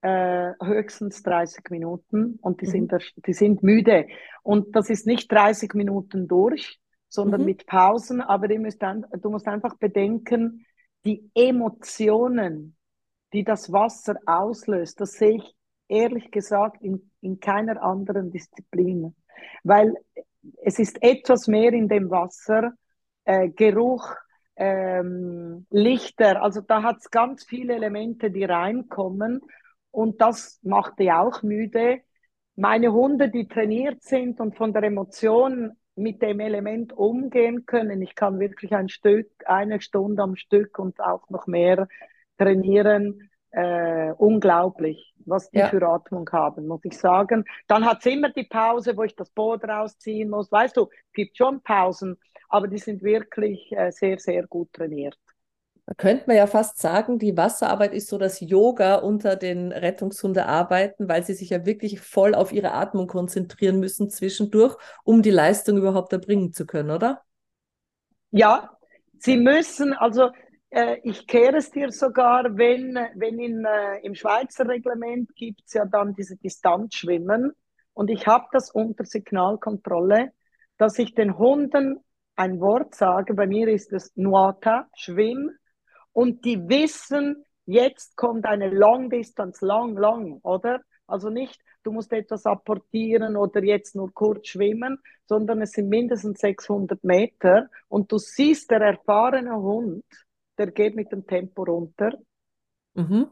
äh, höchstens 30 Minuten und die, mhm. sind, die sind müde. Und das ist nicht 30 Minuten durch, sondern mhm. mit Pausen. Aber du musst, ein, du musst einfach bedenken, die Emotionen, die das Wasser auslöst, das sehe ich ehrlich gesagt in, in keiner anderen Disziplin. Weil es ist etwas mehr in dem Wasser, äh, Geruch, ähm, Lichter, also da hat es ganz viele Elemente, die reinkommen und das macht die auch müde. Meine Hunde, die trainiert sind und von der Emotion mit dem Element umgehen können. Ich kann wirklich ein Stück, eine Stunde am Stück und auch noch mehr trainieren. Äh, unglaublich, was die ja. für Atmung haben, muss ich sagen. Dann hat es immer die Pause, wo ich das Boot rausziehen muss. Weißt du, es gibt schon Pausen, aber die sind wirklich äh, sehr, sehr gut trainiert. Da könnte man ja fast sagen, die Wasserarbeit ist so das Yoga unter den Rettungshundearbeiten, weil sie sich ja wirklich voll auf ihre Atmung konzentrieren müssen zwischendurch, um die Leistung überhaupt erbringen zu können, oder? Ja, sie müssen, also ich kehre es dir sogar, wenn, wenn in, äh, im Schweizer Reglement gibt es ja dann diese Distanzschwimmen. Und ich habe das unter Signalkontrolle, dass ich den Hunden ein Wort sage, bei mir ist es Nuata, Schwimm, und die wissen, jetzt kommt eine Long Distance, long, long, oder? Also nicht, du musst etwas apportieren oder jetzt nur kurz schwimmen, sondern es sind mindestens 600 Meter. Und du siehst, der erfahrene Hund, der geht mit dem Tempo runter. Mhm.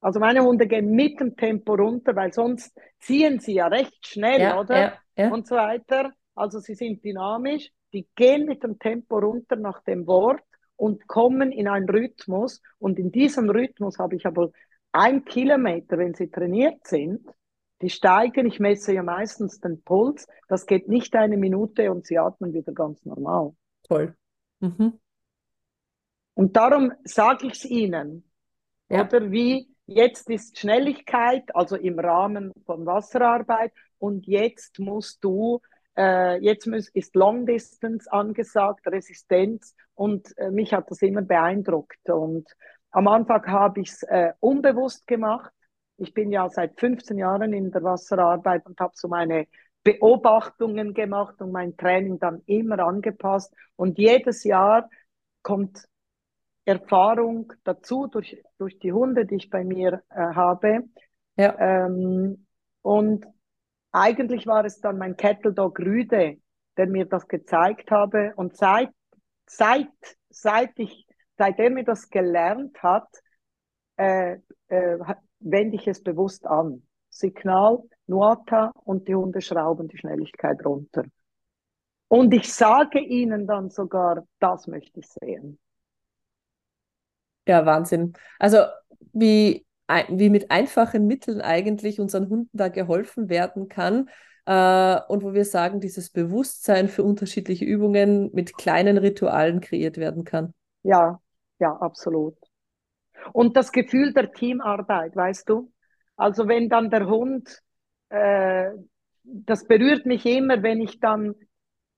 Also meine Hunde gehen mit dem Tempo runter, weil sonst ziehen sie ja recht schnell, ja, oder? Ja, ja. Und so weiter. Also sie sind dynamisch, die gehen mit dem Tempo runter nach dem Wort und kommen in einen Rhythmus. Und in diesem Rhythmus habe ich aber ein Kilometer, wenn sie trainiert sind, die steigen, ich messe ja meistens den Puls, das geht nicht eine Minute und sie atmen wieder ganz normal. Toll. Mhm. Und darum sage ich es Ihnen. Ja. Oder wie jetzt ist Schnelligkeit, also im Rahmen von Wasserarbeit, und jetzt musst du äh, jetzt muss, ist Long Distance angesagt, Resistenz und äh, mich hat das immer beeindruckt. Und am Anfang habe ich es äh, unbewusst gemacht. Ich bin ja seit 15 Jahren in der Wasserarbeit und habe so meine Beobachtungen gemacht und mein Training dann immer angepasst. Und jedes Jahr kommt Erfahrung dazu durch, durch die Hunde, die ich bei mir äh, habe. Ja. Ähm, und eigentlich war es dann mein Kettle Dog Rüde, der mir das gezeigt habe. Und seit seit, seit ich, seit er mir das gelernt hat, äh, äh, wende ich es bewusst an. Signal, Nuata und die Hunde schrauben die Schnelligkeit runter. Und ich sage ihnen dann sogar, das möchte ich sehen. Ja, Wahnsinn. Also wie, wie mit einfachen Mitteln eigentlich unseren Hunden da geholfen werden kann. Äh, und wo wir sagen, dieses Bewusstsein für unterschiedliche Übungen mit kleinen Ritualen kreiert werden kann. Ja, ja, absolut. Und das Gefühl der Teamarbeit, weißt du? Also wenn dann der Hund, äh, das berührt mich immer, wenn ich dann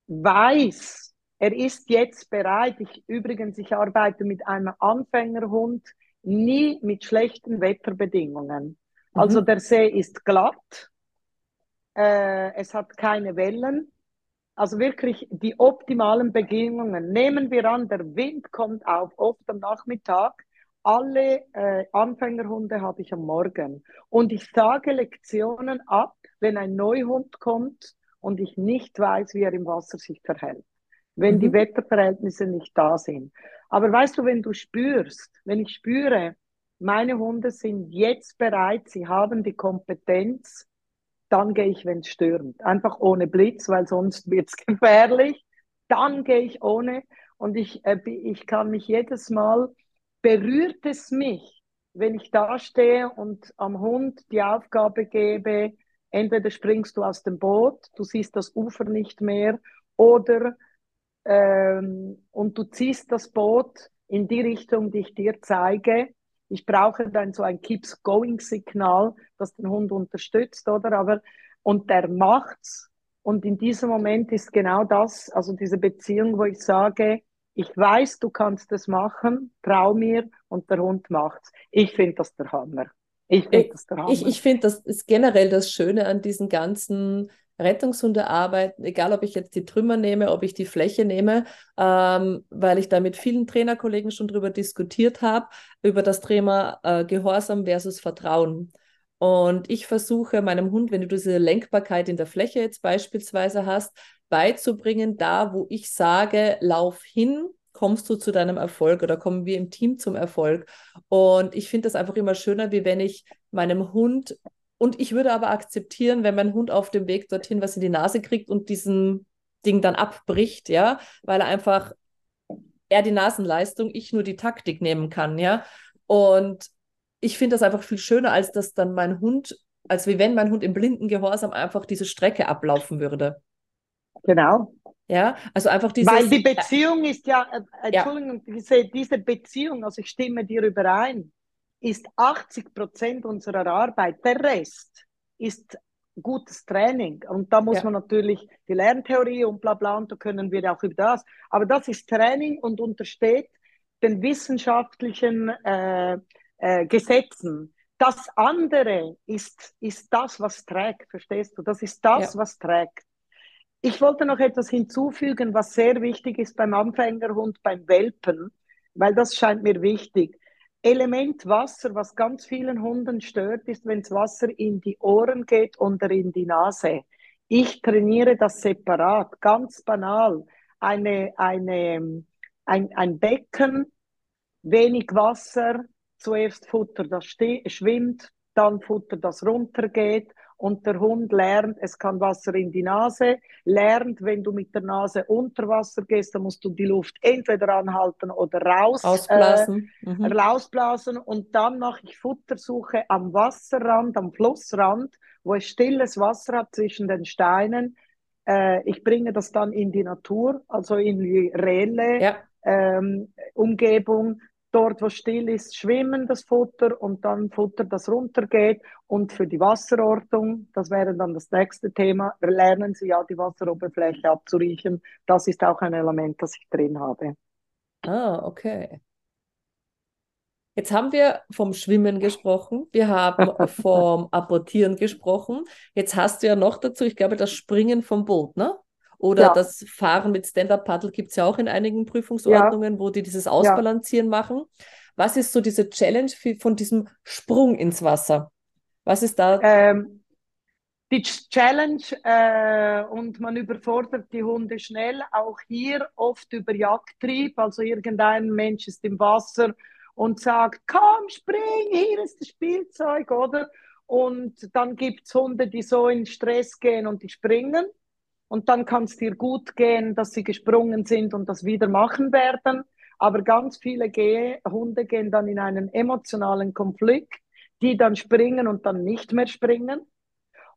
weiß, er ist jetzt bereit. Ich übrigens, ich arbeite mit einem Anfängerhund, nie mit schlechten Wetterbedingungen. Mhm. Also der See ist glatt, äh, es hat keine Wellen. Also wirklich die optimalen Bedingungen. Nehmen wir an, der Wind kommt auf, oft am Nachmittag. Alle äh, Anfängerhunde habe ich am Morgen. Und ich sage Lektionen ab, wenn ein Neuhund kommt und ich nicht weiß, wie er im Wasser sich verhält. Wenn mhm. die Wetterverhältnisse nicht da sind. Aber weißt du, wenn du spürst, wenn ich spüre, meine Hunde sind jetzt bereit, sie haben die Kompetenz, dann gehe ich, wenn es stürmt. Einfach ohne Blitz, weil sonst wird es [laughs] gefährlich. Dann gehe ich ohne und ich, äh, ich kann mich jedes Mal berührt es mich, wenn ich da stehe und am Hund die Aufgabe gebe, entweder springst du aus dem Boot, du siehst das Ufer nicht mehr, oder ähm, und du ziehst das Boot in die Richtung, die ich dir zeige. Ich brauche dann so ein Keeps Going Signal, das den Hund unterstützt, oder? Aber und der macht's. Und in diesem Moment ist genau das, also diese Beziehung, wo ich sage, ich weiß, du kannst es machen, trau mir und der Hund macht's. Ich finde das der Hammer. Ich finde das der Hammer. Ich, ich finde, das ist generell das Schöne an diesen ganzen Rettungshundearbeiten, egal ob ich jetzt die Trümmer nehme, ob ich die Fläche nehme, ähm, weil ich da mit vielen Trainerkollegen schon drüber diskutiert habe, über das Thema äh, Gehorsam versus Vertrauen. Und ich versuche meinem Hund, wenn du diese Lenkbarkeit in der Fläche jetzt beispielsweise hast, beizubringen, da wo ich sage, lauf hin, kommst du zu deinem Erfolg oder kommen wir im Team zum Erfolg. Und ich finde das einfach immer schöner, wie wenn ich meinem Hund, und ich würde aber akzeptieren, wenn mein Hund auf dem Weg dorthin was in die Nase kriegt und diesen Ding dann abbricht, ja, weil er einfach, er die Nasenleistung, ich nur die Taktik nehmen kann, ja. Und ich finde das einfach viel schöner, als dass dann mein Hund, als wie wenn mein Hund im blinden Gehorsam einfach diese Strecke ablaufen würde. Genau. Ja, also einfach diese. Weil die Beziehung ist ja, äh, Entschuldigung, ja. Diese, diese Beziehung, also ich stimme dir überein, ist 80 Prozent unserer Arbeit. Der Rest ist gutes Training. Und da muss ja. man natürlich die Lerntheorie und bla bla, und da können wir auch über das. Aber das ist Training und untersteht den wissenschaftlichen äh, äh, Gesetzen. Das andere ist, ist das, was trägt, verstehst du? Das ist das, ja. was trägt. Ich wollte noch etwas hinzufügen, was sehr wichtig ist beim Anfängerhund, beim Welpen, weil das scheint mir wichtig. Element Wasser, was ganz vielen Hunden stört, ist, wenn das Wasser in die Ohren geht oder in die Nase. Ich trainiere das separat, ganz banal. Eine, eine, ein, ein Becken, wenig Wasser, zuerst Futter, das schwimmt, dann Futter, das runtergeht und der Hund lernt, es kann Wasser in die Nase, lernt, wenn du mit der Nase unter Wasser gehst, dann musst du die Luft entweder anhalten oder raus, ausblasen. Äh, mhm. rausblasen und dann mache ich Futtersuche am Wasserrand, am Flussrand, wo es stilles Wasser hat zwischen den Steinen. Äh, ich bringe das dann in die Natur, also in die reelle ja. ähm, Umgebung dort, wo still ist, schwimmen das Futter und dann Futter, das runtergeht. Und für die Wasserortung, das wäre dann das nächste Thema, lernen Sie ja die Wasseroberfläche abzuriechen. Das ist auch ein Element, das ich drin habe. Ah, okay. Jetzt haben wir vom Schwimmen gesprochen, wir haben vom Apportieren gesprochen. Jetzt hast du ja noch dazu, ich glaube, das Springen vom Boot, ne? Oder ja. das Fahren mit Stand-Up-Paddle gibt es ja auch in einigen Prüfungsordnungen, ja. wo die dieses Ausbalancieren machen. Was ist so diese Challenge von diesem Sprung ins Wasser? Was ist da? Ähm, die Challenge äh, und man überfordert die Hunde schnell, auch hier oft über Jagdtrieb. Also irgendein Mensch ist im Wasser und sagt, komm, spring, hier ist das Spielzeug, oder? Und dann gibt es Hunde, die so in Stress gehen und die springen. Und dann kann es dir gut gehen, dass sie gesprungen sind und das wieder machen werden. Aber ganz viele Ge Hunde gehen dann in einen emotionalen Konflikt, die dann springen und dann nicht mehr springen.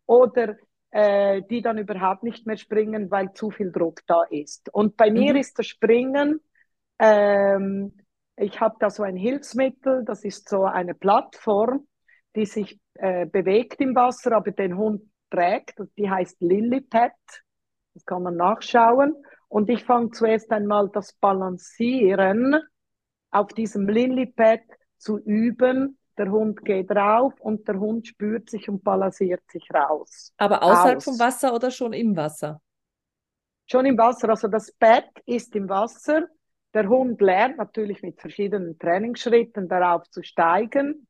Oder äh, die dann überhaupt nicht mehr springen, weil zu viel Druck da ist. Und bei mhm. mir ist das Springen, ähm, ich habe da so ein Hilfsmittel, das ist so eine Plattform, die sich äh, bewegt im Wasser, aber den Hund trägt. Die heißt Lillipad. Das kann man nachschauen. Und ich fange zuerst einmal das Balancieren auf diesem Lillipad zu üben. Der Hund geht rauf und der Hund spürt sich und balanciert sich raus. Aber außerhalb aus. vom Wasser oder schon im Wasser? Schon im Wasser. Also das Bett ist im Wasser. Der Hund lernt natürlich mit verschiedenen Trainingsschritten darauf zu steigen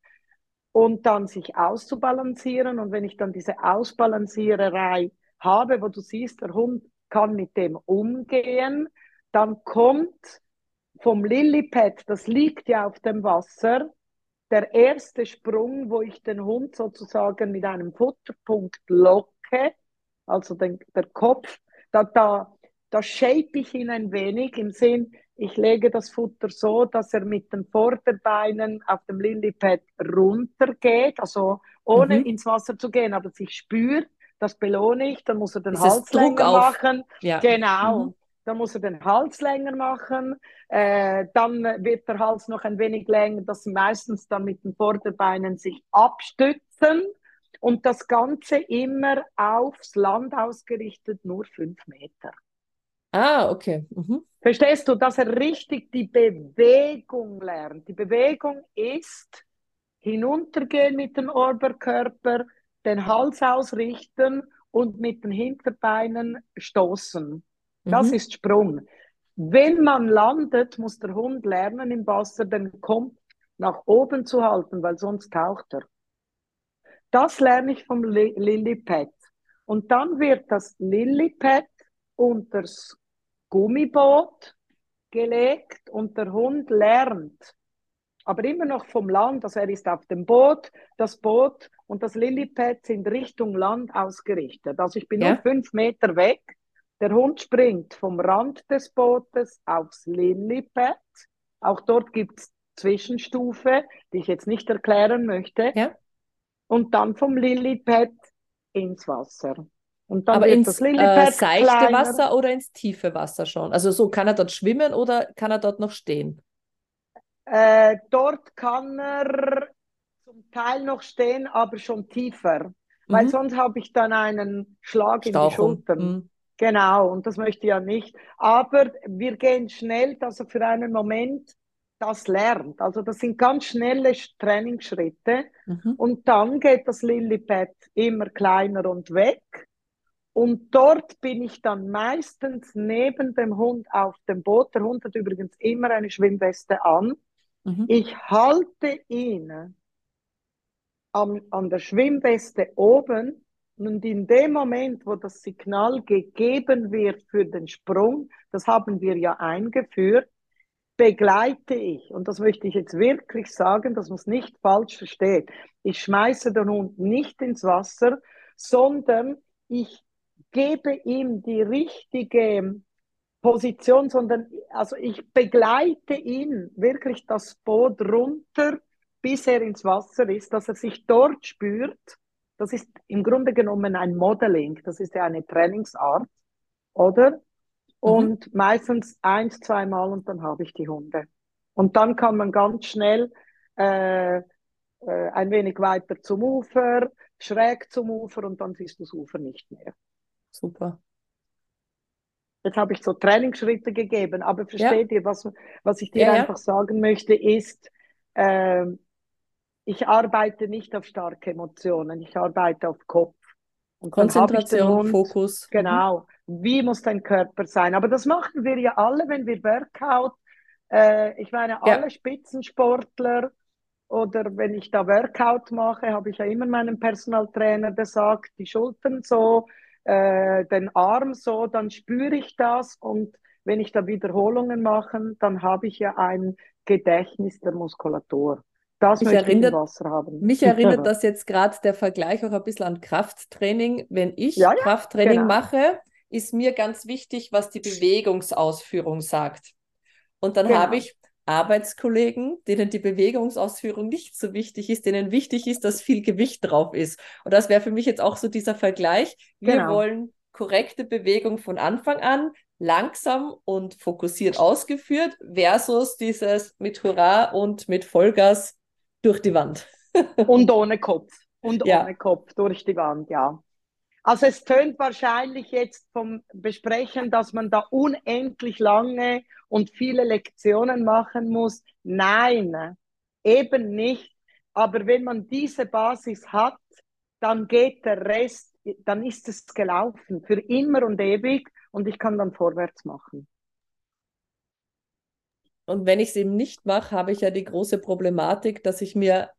und dann sich auszubalancieren. Und wenn ich dann diese Ausbalanciererei habe, wo du siehst, der Hund kann mit dem umgehen, dann kommt vom Lillipad, das liegt ja auf dem Wasser, der erste Sprung, wo ich den Hund sozusagen mit einem Futterpunkt locke, also den, der Kopf, da, da, da shape ich ihn ein wenig im Sinn, ich lege das Futter so, dass er mit den Vorderbeinen auf dem Lillipad runtergeht, also ohne mhm. ins Wasser zu gehen, aber sich spürt, das belohne ich, dann muss er den Hals länger auf. machen. Ja. Genau. Mhm. Dann muss er den Hals länger machen. Äh, dann wird der Hals noch ein wenig länger, dass sie meistens dann mit den Vorderbeinen sich abstützen. Und das Ganze immer aufs Land ausgerichtet, nur fünf Meter. Ah, okay. Mhm. Verstehst du, dass er richtig die Bewegung lernt? Die Bewegung ist hinuntergehen mit dem Oberkörper, den Hals ausrichten und mit den Hinterbeinen stoßen. Das mhm. ist Sprung. Wenn man landet, muss der Hund lernen im Wasser den Kopf nach oben zu halten, weil sonst taucht er. Das lerne ich vom Lillipad. Und dann wird das Lillipad unter das Gummiboot gelegt und der Hund lernt, aber immer noch vom Land, also er ist auf dem Boot, das Boot und das Lillipad sind Richtung Land ausgerichtet. Also ich bin ja. nur fünf Meter weg. Der Hund springt vom Rand des Bootes aufs Lillipad. Auch dort gibt es Zwischenstufe, die ich jetzt nicht erklären möchte. Ja. Und dann vom Lillipad ins Wasser. Und dann Aber ins äh, seichte kleiner. Wasser oder ins tiefe Wasser schon? Also so kann er dort schwimmen oder kann er dort noch stehen? Äh, dort kann er zum Teil noch stehen, aber schon tiefer. Mhm. Weil sonst habe ich dann einen Schlag Stauchung. in die Schultern. Mhm. Genau, und das möchte ich ja nicht. Aber wir gehen schnell, dass er für einen Moment das lernt. Also das sind ganz schnelle Trainingsschritte. Mhm. Und dann geht das Lillipad immer kleiner und weg. Und dort bin ich dann meistens neben dem Hund auf dem Boot. Der Hund hat übrigens immer eine Schwimmweste an. Mhm. Ich halte ihn an, an der Schwimmweste oben. Und in dem Moment, wo das Signal gegeben wird für den Sprung, das haben wir ja eingeführt, begleite ich, und das möchte ich jetzt wirklich sagen, dass man es nicht falsch versteht, ich schmeiße den Hund nicht ins Wasser, sondern ich gebe ihm die richtige Position, sondern also ich begleite ihn wirklich das Boot runter, bis er ins Wasser ist, dass er sich dort spürt. Das ist im Grunde genommen ein Modeling, das ist ja eine Trainingsart, oder? Und mhm. meistens eins, zweimal und dann habe ich die Hunde. Und dann kann man ganz schnell äh, äh, ein wenig weiter zum Ufer, schräg zum Ufer und dann siehst du das Ufer nicht mehr. Super. Jetzt habe ich so Trainingsschritte gegeben, aber versteht ja. ihr, was, was ich dir ja, einfach ja. sagen möchte, ist, äh, ich arbeite nicht auf starke Emotionen, ich arbeite auf Kopf. Und Konzentration, Hund, Fokus. Mhm. Genau. Wie muss dein Körper sein? Aber das machen wir ja alle, wenn wir Workout, äh, ich meine, alle Spitzensportler oder wenn ich da Workout mache, habe ich ja immer meinem Personaltrainer gesagt, die Schultern so, äh, den Arm so, dann spüre ich das und wenn ich da Wiederholungen mache, dann habe ich ja ein Gedächtnis der Muskulatur. Das mich erinnert. Mich erinnert [laughs] das jetzt gerade der Vergleich auch ein bisschen an Krafttraining. Wenn ich ja, ja, Krafttraining genau. mache, ist mir ganz wichtig, was die Bewegungsausführung sagt. Und dann genau. habe ich Arbeitskollegen, denen die Bewegungsausführung nicht so wichtig ist, denen wichtig ist, dass viel Gewicht drauf ist. Und das wäre für mich jetzt auch so dieser Vergleich. Wir genau. wollen korrekte Bewegung von Anfang an, langsam und fokussiert ausgeführt, versus dieses mit Hurra und mit Vollgas durch die Wand. [laughs] und ohne Kopf. Und ja. ohne Kopf durch die Wand, ja. Also es tönt wahrscheinlich jetzt vom Besprechen, dass man da unendlich lange und viele Lektionen machen muss. Nein, eben nicht. Aber wenn man diese Basis hat, dann geht der Rest, dann ist es gelaufen für immer und ewig und ich kann dann vorwärts machen. Und wenn ich es eben nicht mache, habe ich ja die große Problematik, dass ich mir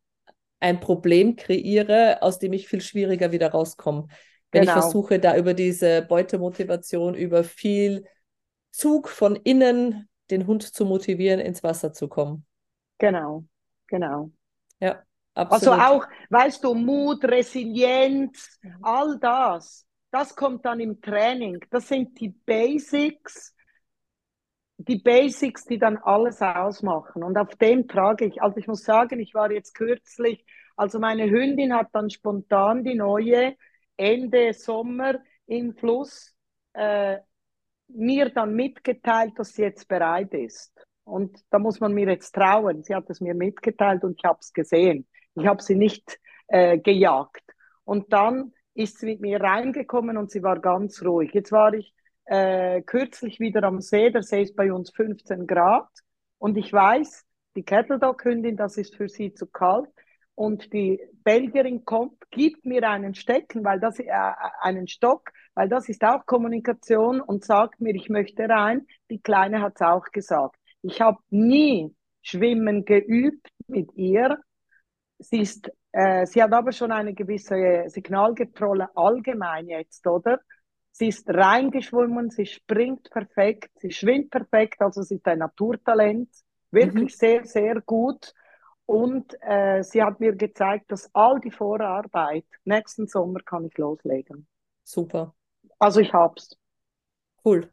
ein Problem kreiere, aus dem ich viel schwieriger wieder rauskomme. Wenn genau. ich versuche, da über diese Beutemotivation, über viel Zug von innen den Hund zu motivieren, ins Wasser zu kommen. Genau, genau. Ja, absolut. Also auch, weißt du, Mut, Resilienz, mhm. all das, das kommt dann im Training. Das sind die Basics, die Basics, die dann alles ausmachen. Und auf dem trage ich. Also ich muss sagen, ich war jetzt kürzlich, also meine Hündin hat dann spontan die neue Ende Sommer im Fluss äh, mir dann mitgeteilt, dass sie jetzt bereit ist. Und da muss man mir jetzt trauen. Sie hat es mir mitgeteilt und ich habe es gesehen. Ich habe sie nicht äh, gejagt. Und dann ist sie mit mir reingekommen und sie war ganz ruhig. Jetzt war ich äh, kürzlich wieder am See. Der See ist bei uns 15 Grad. Und ich weiß, die Kettle Dog Hündin, das ist für sie zu kalt. Und die Belgierin kommt, gibt mir einen Stecken, weil das äh, einen Stock, weil das ist auch Kommunikation und sagt mir, ich möchte rein. Die Kleine hat es auch gesagt. Ich habe nie Schwimmen geübt mit ihr. Sie ist, äh, sie hat aber schon eine gewisse Signalgetrolle allgemein jetzt, oder? Sie ist reingeschwommen, sie springt perfekt, sie schwimmt perfekt, also sie ist ein Naturtalent, wirklich mhm. sehr, sehr gut. Und äh, sie hat mir gezeigt, dass all die Vorarbeit nächsten Sommer kann ich loslegen. Super. Also ich hab's. Cool.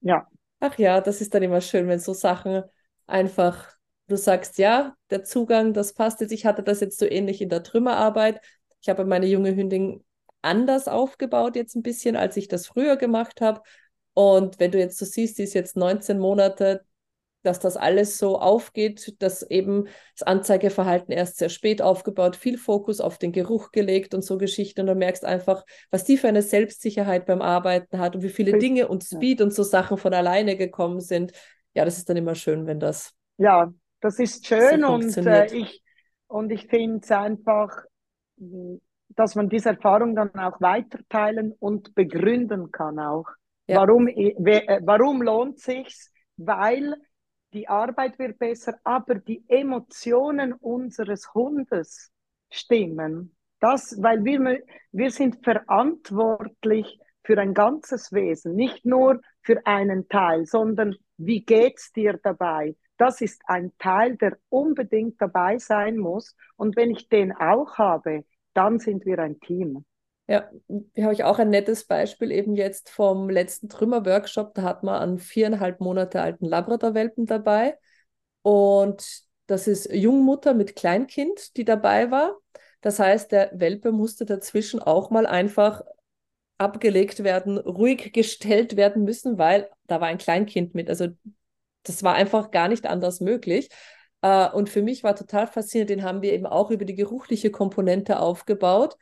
Ja. Ach ja, das ist dann immer schön, wenn so Sachen einfach, du sagst, ja, der Zugang, das passt jetzt. Ich hatte das jetzt so ähnlich in der Trümmerarbeit. Ich habe meine junge Hündin anders aufgebaut jetzt ein bisschen, als ich das früher gemacht habe. Und wenn du jetzt so siehst, die ist jetzt 19 Monate, dass das alles so aufgeht, dass eben das Anzeigeverhalten erst sehr spät aufgebaut, viel Fokus auf den Geruch gelegt und so Geschichten. Und du merkst einfach, was die für eine Selbstsicherheit beim Arbeiten hat und wie viele Dinge und Speed und so Sachen von alleine gekommen sind. Ja, das ist dann immer schön, wenn das. Ja, das ist schön so und äh, ich, und ich finde es einfach dass man diese Erfahrung dann auch weiterteilen und begründen kann auch. Ja. Warum, äh, warum lohnt sich's? Weil die Arbeit wird besser, aber die Emotionen unseres Hundes stimmen. Das, weil wir, wir sind verantwortlich für ein ganzes Wesen, nicht nur für einen Teil, sondern wie geht's dir dabei? Das ist ein Teil, der unbedingt dabei sein muss. Und wenn ich den auch habe, dann sind wir ein Team. Ja, hier habe ich auch ein nettes Beispiel eben jetzt vom letzten Trümmer-Workshop. Da hat man einen viereinhalb Monate alten Labrador-Welpen dabei. Und das ist Jungmutter mit Kleinkind, die dabei war. Das heißt, der Welpe musste dazwischen auch mal einfach abgelegt werden, ruhig gestellt werden müssen, weil da war ein Kleinkind mit. Also das war einfach gar nicht anders möglich. Äh, und für mich war total faszinierend, den haben wir eben auch über die geruchliche Komponente aufgebaut.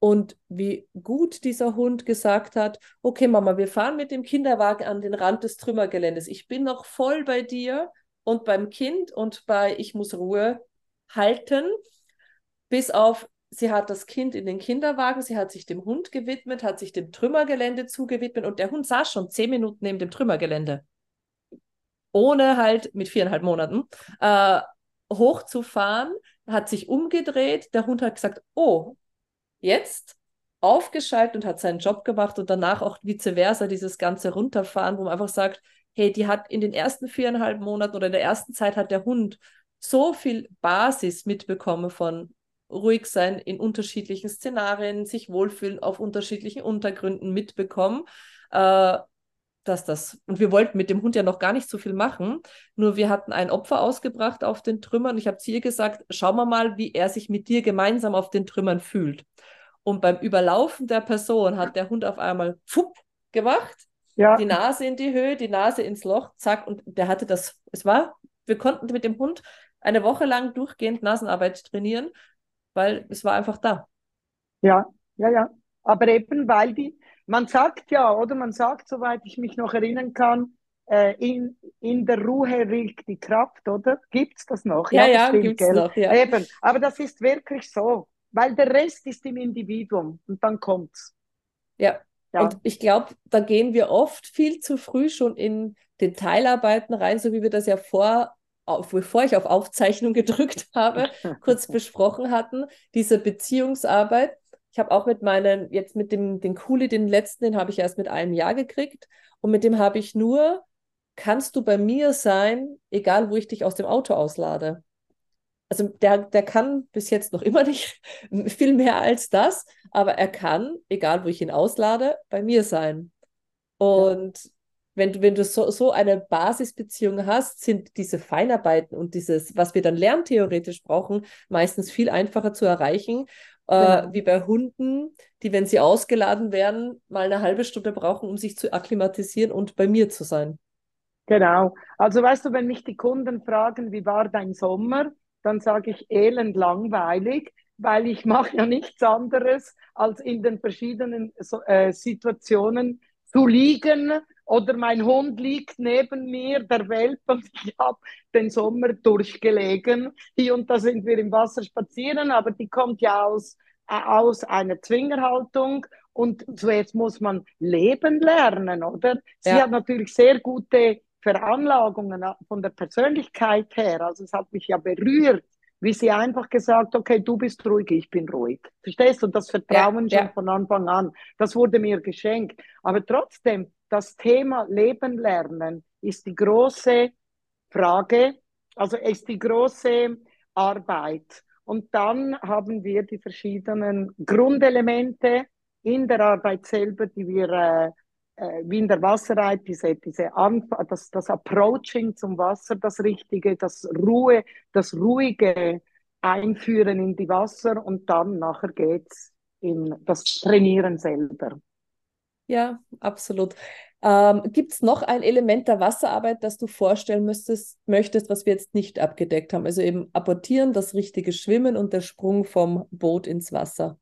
Und wie gut dieser Hund gesagt hat, okay Mama, wir fahren mit dem Kinderwagen an den Rand des Trümmergeländes. Ich bin noch voll bei dir und beim Kind und bei ich muss Ruhe halten, bis auf sie hat das Kind in den Kinderwagen, sie hat sich dem Hund gewidmet, hat sich dem Trümmergelände zugewidmet und der Hund saß schon zehn Minuten neben dem Trümmergelände ohne halt mit viereinhalb Monaten, äh, hochzufahren, hat sich umgedreht, der Hund hat gesagt, oh, jetzt aufgeschaltet und hat seinen Job gemacht und danach auch vice versa, dieses ganze Runterfahren, wo man einfach sagt, hey, die hat in den ersten viereinhalb Monaten oder in der ersten Zeit hat der Hund so viel Basis mitbekommen von ruhig sein in unterschiedlichen Szenarien, sich wohlfühlen auf unterschiedlichen Untergründen mitbekommen, äh, dass das, und wir wollten mit dem Hund ja noch gar nicht so viel machen, nur wir hatten ein Opfer ausgebracht auf den Trümmern. Ich habe zu ihr gesagt, schauen wir mal, wie er sich mit dir gemeinsam auf den Trümmern fühlt. Und beim Überlaufen der Person hat der Hund auf einmal fupp gemacht, ja. die Nase in die Höhe, die Nase ins Loch, zack, und der hatte das, es war, wir konnten mit dem Hund eine Woche lang durchgehend Nasenarbeit trainieren, weil es war einfach da. Ja, ja, ja. Aber eben, weil die, man sagt ja, oder man sagt, soweit ich mich noch erinnern kann, äh, in, in der Ruhe liegt die Kraft, oder? Gibt es das noch? Ja, ja, ja gibt es noch. Ja. Eben, aber das ist wirklich so, weil der Rest ist im Individuum und dann kommt's. Ja, ja. Und ich glaube, da gehen wir oft viel zu früh schon in Detailarbeiten rein, so wie wir das ja vor, auf, bevor ich auf Aufzeichnung gedrückt habe, [laughs] kurz besprochen hatten, diese Beziehungsarbeit. Ich habe auch mit meinen, jetzt mit dem den Kuli, den letzten, den habe ich erst mit einem Jahr gekriegt. Und mit dem habe ich nur, kannst du bei mir sein, egal wo ich dich aus dem Auto auslade also der, der kann bis jetzt noch immer nicht [laughs] viel mehr als das, aber er kann, egal wo ich ihn auslade, bei mir sein. Und ja. wenn du, wenn du so, so eine Basisbeziehung hast, sind diese Feinarbeiten und dieses, was wir dann lerntheoretisch brauchen, meistens viel einfacher zu erreichen, äh, genau. wie bei Hunden, die, wenn sie ausgeladen werden, mal eine halbe Stunde brauchen, um sich zu akklimatisieren und bei mir zu sein. Genau. Also weißt du, wenn mich die Kunden fragen, wie war dein Sommer? dann sage ich elend langweilig, weil ich mache ja nichts anderes, als in den verschiedenen äh, Situationen zu liegen oder mein Hund liegt neben mir, der Welt, und ich habe den Sommer durchgelegen. Hier und da sind wir im Wasser spazieren, aber die kommt ja aus, äh, aus einer Zwingerhaltung und zuerst muss man leben lernen, oder? Sie ja. hat natürlich sehr gute Veranlagungen von der Persönlichkeit her, also es hat mich ja berührt, wie sie einfach gesagt, okay, du bist ruhig, ich bin ruhig. Verstehst du? Das Vertrauen ja, schon ja. von Anfang an, das wurde mir geschenkt. Aber trotzdem, das Thema Leben lernen ist die große Frage, also ist die große Arbeit. Und dann haben wir die verschiedenen Grundelemente in der Arbeit selber, die wir äh, äh, wie in der Wasserreit, diese, diese Anf das, das Approaching zum Wasser, das Richtige, das Ruhe, das Ruhige einführen in die Wasser und dann nachher geht's in das Trainieren selber. Ja, absolut. Ähm, Gibt es noch ein Element der Wasserarbeit, das du vorstellen müsstest, möchtest, was wir jetzt nicht abgedeckt haben? Also eben apportieren, das richtige Schwimmen und der Sprung vom Boot ins Wasser.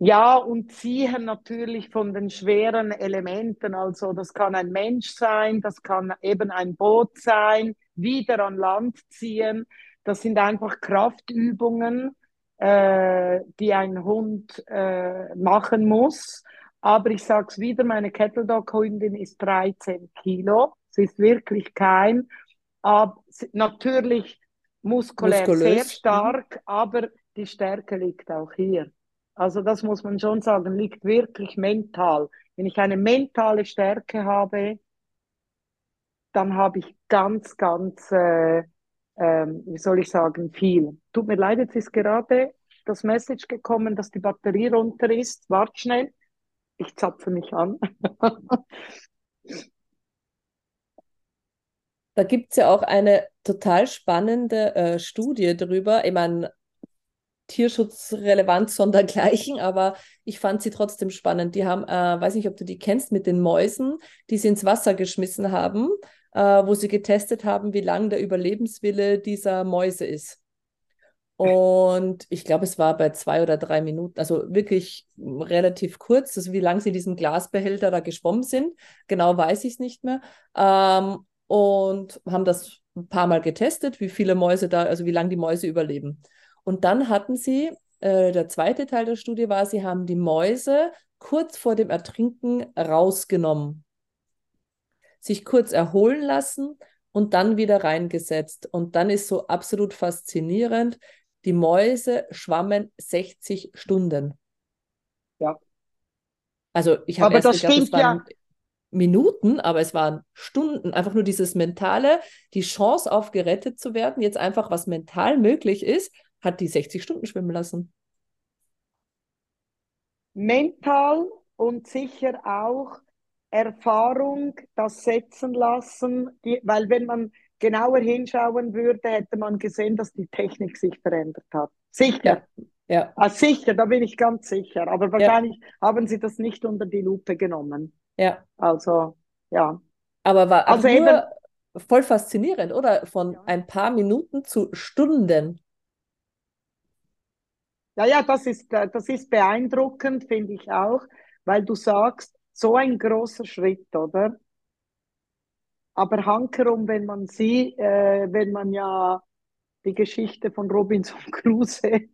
Ja, und ziehen natürlich von den schweren Elementen. Also das kann ein Mensch sein, das kann eben ein Boot sein, wieder an Land ziehen. Das sind einfach Kraftübungen, äh, die ein Hund äh, machen muss. Aber ich sage es wieder, meine Kettle Dog Hündin ist 13 Kilo. Sie ist wirklich kein, aber natürlich muskulär Muskulös. sehr stark, aber die Stärke liegt auch hier. Also das muss man schon sagen, liegt wirklich mental. Wenn ich eine mentale Stärke habe, dann habe ich ganz, ganz, äh, äh, wie soll ich sagen, viel. Tut mir leid, jetzt ist gerade das Message gekommen, dass die Batterie runter ist. Wart schnell, ich zapfe mich an. [laughs] Da gibt es ja auch eine total spannende äh, Studie drüber. Ich meine, Tierschutzrelevanz sondergleichen, aber ich fand sie trotzdem spannend. Die haben, äh, weiß nicht, ob du die kennst, mit den Mäusen, die sie ins Wasser geschmissen haben, äh, wo sie getestet haben, wie lang der Überlebenswille dieser Mäuse ist. Und ich glaube, es war bei zwei oder drei Minuten, also wirklich relativ kurz, also wie lange sie in diesem Glasbehälter da geschwommen sind. Genau weiß ich es nicht mehr. Ähm, und haben das ein paar Mal getestet, wie viele Mäuse da, also wie lange die Mäuse überleben. Und dann hatten sie, äh, der zweite Teil der Studie war, sie haben die Mäuse kurz vor dem Ertrinken rausgenommen, sich kurz erholen lassen und dann wieder reingesetzt. Und dann ist so absolut faszinierend, die Mäuse schwammen 60 Stunden. Ja. Also ich habe erst das gedacht, es waren ja. Minuten, aber es waren Stunden. Einfach nur dieses mentale, die Chance auf gerettet zu werden, jetzt einfach was mental möglich ist, hat die 60 Stunden schwimmen lassen. mental und sicher auch Erfahrung, das setzen lassen, die, weil wenn man genauer hinschauen würde, hätte man gesehen, dass die Technik sich verändert hat. Sicher. Ja. Ah, sicher, da bin ich ganz sicher. Aber wahrscheinlich haben sie das nicht unter die Lupe genommen. Ja. Also, ja. Aber war Also also nur eben- voll faszinierend, oder? Von Ja. ein paar Minuten zu Stunden. Ja, ja, das ist, äh, das ist beeindruckend, finde ich auch, weil du sagst, so ein großer Schritt, oder? Aber hankerum, wenn man sieht, äh, wenn man ja die Geschichte von Robinson Crusoe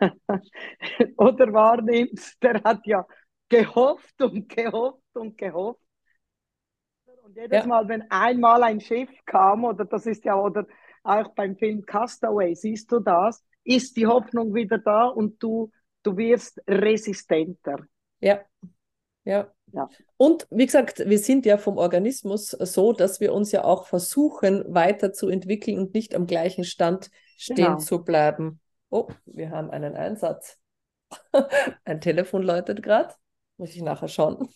[laughs] oder wahrnimmt, der hat ja gehofft und gehofft und gehofft. Und jedes Ja. Mal, wenn einmal ein Schiff kam, oder das ist ja, oder auch beim Film Castaway, siehst du das, ist die Hoffnung wieder da und du, du wirst resistenter. Ja. Ja. Ja. Und wie gesagt, wir sind ja vom Organismus so, dass wir uns ja auch versuchen, weiterzuentwickeln und nicht am gleichen Stand stehen Genau. zu bleiben. Oh, wir haben einen Einsatz. [laughs] Ein Telefon läutet gerade. Muss ich nachher schauen.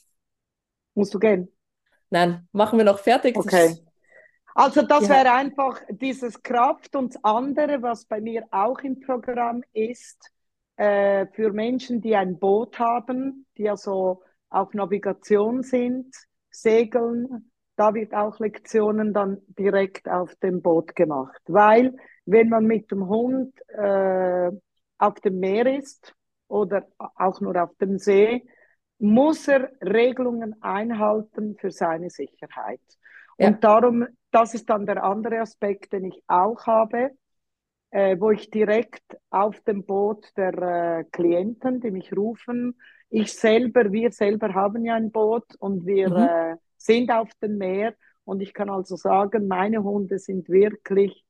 Musst du gehen? Nein, machen wir noch fertig. Okay. Also das Ja. wäre einfach dieses Kraft und das andere, was bei mir auch im Programm ist, äh, für Menschen, die ein Boot haben, die also auf Navigation sind, segeln, da wird auch Lektionen dann direkt auf dem Boot gemacht. Weil wenn man mit dem Hund äh, auf dem Meer ist oder auch nur auf dem See, muss er Regelungen einhalten für seine Sicherheit. Ja. Und darum, das ist dann der andere Aspekt, den ich auch habe, äh, wo ich direkt auf dem Boot der äh, Klienten, die mich rufen, ich selber, wir selber haben ja ein Boot und wir Mhm. äh, sind auf dem Meer und ich kann also sagen, meine Hunde sind wirklich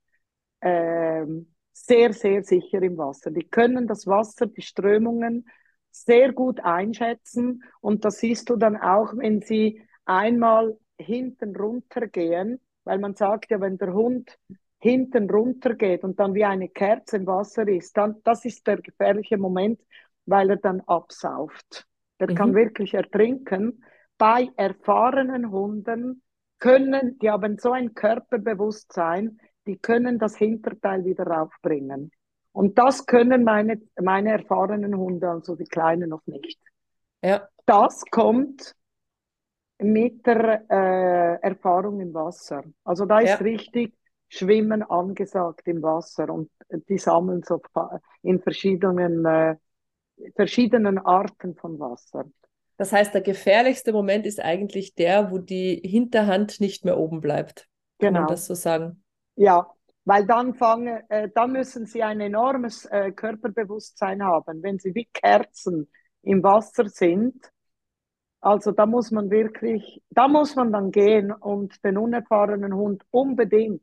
ähm, sehr, sehr sicher im Wasser. Die können das Wasser, die Strömungen sehr gut einschätzen und das siehst du dann auch, wenn sie einmal hinten runtergehen, weil man sagt ja, wenn der Hund hinten runtergeht und dann wie eine Kerze im Wasser ist, dann das ist der gefährliche Moment, weil er dann absauft. Der Mhm. kann wirklich ertrinken. Bei erfahrenen Hunden können, die haben so ein Körperbewusstsein, die können das Hinterteil wieder raufbringen. Und das können meine, meine erfahrenen Hunde, also die Kleinen noch nicht. Ja. Das kommt mit der äh, Erfahrung im Wasser. Also da ist Ja. richtig Schwimmen angesagt im Wasser und die sammeln so in verschiedenen, äh, verschiedenen Arten von Wasser. Das heißt, der gefährlichste Moment ist eigentlich der, wo die Hinterhand nicht mehr oben bleibt. Kann man Genau. das so sagen? Ja, weil dann fangen, äh, dann müssen sie ein enormes äh, Körperbewusstsein haben, wenn sie wie Kerzen im Wasser sind. Also da muss man wirklich, da muss man dann gehen und den unerfahrenen Hund unbedingt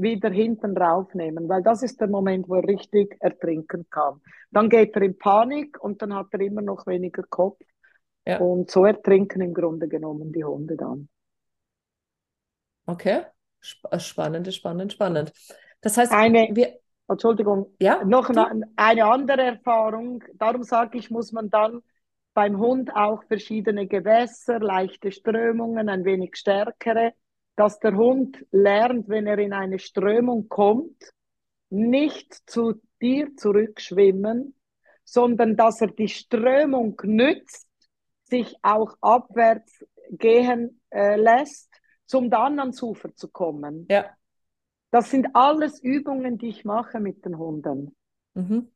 wieder hinten raufnehmen, weil das ist der Moment, wo er richtig ertrinken kann. Dann geht er in Panik und dann hat er immer noch weniger Kopf. Ja. Und so ertrinken im Grunde genommen die Hunde dann. Okay. Äh, spannend, spannend, spannend. Das heißt, Eine- wir, Entschuldigung, ja, Noch eine, eine andere Erfahrung, darum sage ich, muss man dann beim Hund auch verschiedene Gewässer, leichte Strömungen, ein wenig stärkere, dass der Hund lernt, wenn er in eine Strömung kommt, nicht zu dir zurückschwimmen, sondern dass er die Strömung nützt, sich auch abwärts gehen äh, lässt, zum dann ans Ufer zu kommen. Ja. Das sind alles Übungen, die ich mache mit den Hunden. Mhm.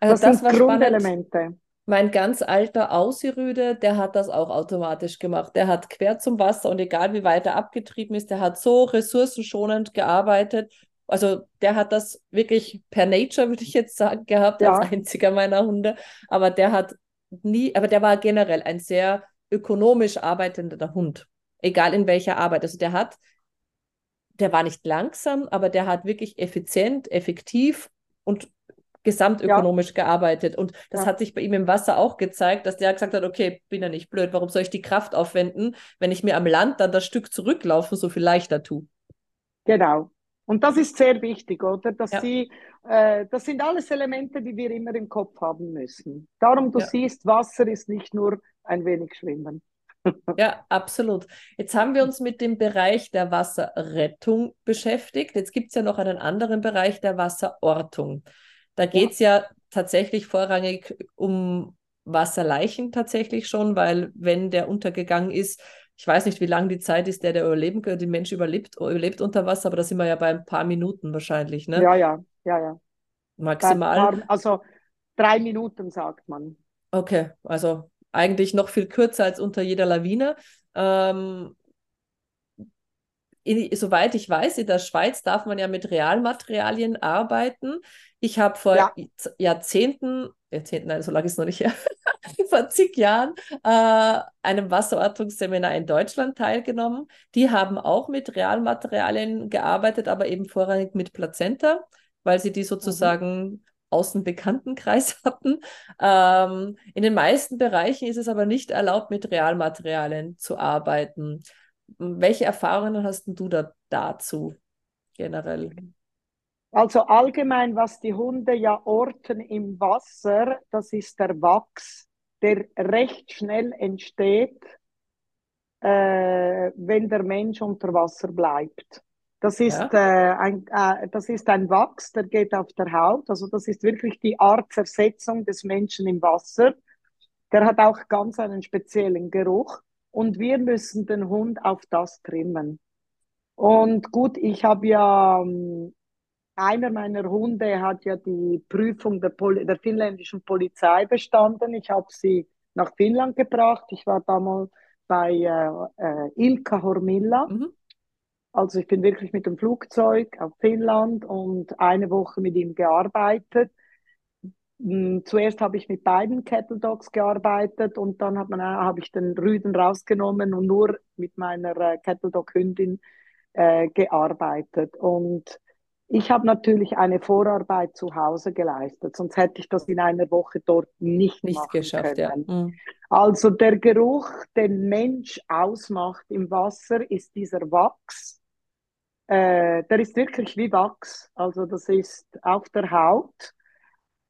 Also Das, das sind war spannend. Mein ganz alter Aussirüde, der hat das auch automatisch gemacht. Der hat quer zum Wasser und egal wie weit er abgetrieben ist, der hat so ressourcenschonend gearbeitet. Also der hat das wirklich per Nature, würde ich jetzt sagen, gehabt, Ja. als einziger meiner Hunde. Aber der hat nie, aber der war generell ein sehr ökonomisch arbeitender Hund. Egal in welcher Arbeit. Also der hat der war nicht langsam, aber der hat wirklich effizient, effektiv und gesamtökonomisch ja. gearbeitet. Und das ja. hat sich bei ihm im Wasser auch gezeigt, dass der gesagt hat, okay, bin ja nicht blöd, warum soll ich die Kraft aufwenden, wenn ich mir am Land dann das Stück zurücklaufen so viel leichter tue. Genau. Und das ist sehr wichtig, oder? Dass ja. sie, äh, das sind alles Elemente, die wir immer im Kopf haben müssen. Darum, du siehst, Wasser ist nicht nur ein wenig Schwimmen. [laughs] Ja, absolut. Jetzt haben wir uns mit dem Bereich der Wasserrettung beschäftigt. Jetzt gibt es ja noch einen anderen Bereich der Wasserortung. Da geht es ja. ja tatsächlich vorrangig um Wasserleichen tatsächlich schon, weil wenn der untergegangen ist, ich weiß nicht, wie lang die Zeit ist, der der überleben könnte, die Mensch überlebt, überlebt unter Wasser, aber da sind wir ja bei ein paar Minuten wahrscheinlich, ne? Ja, ja, ja, ja. Maximal. Also drei Minuten sagt man. Okay, also eigentlich noch viel kürzer als unter jeder Lawine. Ähm, in, soweit ich weiß, in der Schweiz darf man ja mit Realmaterialien arbeiten. Ich habe vor ja. Jahrzehnten, Jahrzehnten, nein, so lange ist es noch nicht her, [laughs] vor zig Jahren äh, einem Wasserortungsseminar in Deutschland teilgenommen. Die haben auch mit Realmaterialien gearbeitet, aber eben vorrangig mit Plazenta, weil sie die mhm. sozusagen mhm. Außenbekanntenkreis [laughs] hatten. Ähm, in den meisten Bereichen ist es aber nicht erlaubt, mit Realmaterialien zu arbeiten. Welche Erfahrungen hast du da dazu generell? Also allgemein, was die Hunde ja orten im Wasser, das ist der Wachs, der recht schnell entsteht, äh, wenn der Mensch unter Wasser bleibt. Das ist, ja. äh, ein, äh, das ist ein Wachs, der geht auf der Haut. Also das ist wirklich die Art Zersetzung des Menschen im Wasser. Der hat auch ganz einen speziellen Geruch und wir müssen den Hund auf das trimmen. Und gut, ich habe ja, ähm, einer meiner Hunde hat ja die Prüfung der, Pol der finnländischen Polizei bestanden. Ich habe sie nach Finnland gebracht. Ich war damals bei äh, äh, Ilka Hormilla. Mhm. Also ich bin wirklich mit dem Flugzeug auf Finnland und eine Woche mit ihm gearbeitet. Hm, zuerst habe ich mit beiden Kettle Dogs gearbeitet und dann hat man, habe ich den Rüden rausgenommen und nur mit meiner äh, Kettle Dog Hündin äh, gearbeitet. Und ich habe natürlich eine Vorarbeit zu Hause geleistet, sonst hätte ich das in einer Woche dort nicht, nicht geschafft. Können. Ja. Mhm. Also der Geruch, den Mensch ausmacht im Wasser, ist dieser Wachs. Äh, der ist wirklich wie Wachs. Also das ist auf der Haut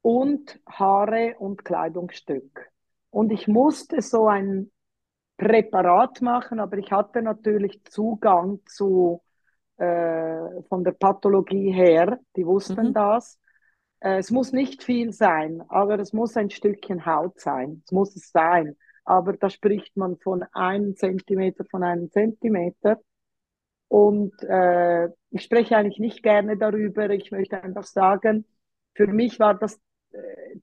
und Haare und Kleidungsstück. Und ich musste so ein Präparat machen, aber ich hatte natürlich Zugang zu äh, von der Pathologie her, die wussten mhm. das. Äh, es muss nicht viel sein, aber es muss ein Stückchen Haut sein. Es muss es sein. Aber da spricht man von einem Zentimeter, von einem Zentimeter. Und äh, ich spreche eigentlich nicht gerne darüber. Ich möchte einfach sagen, für mich war das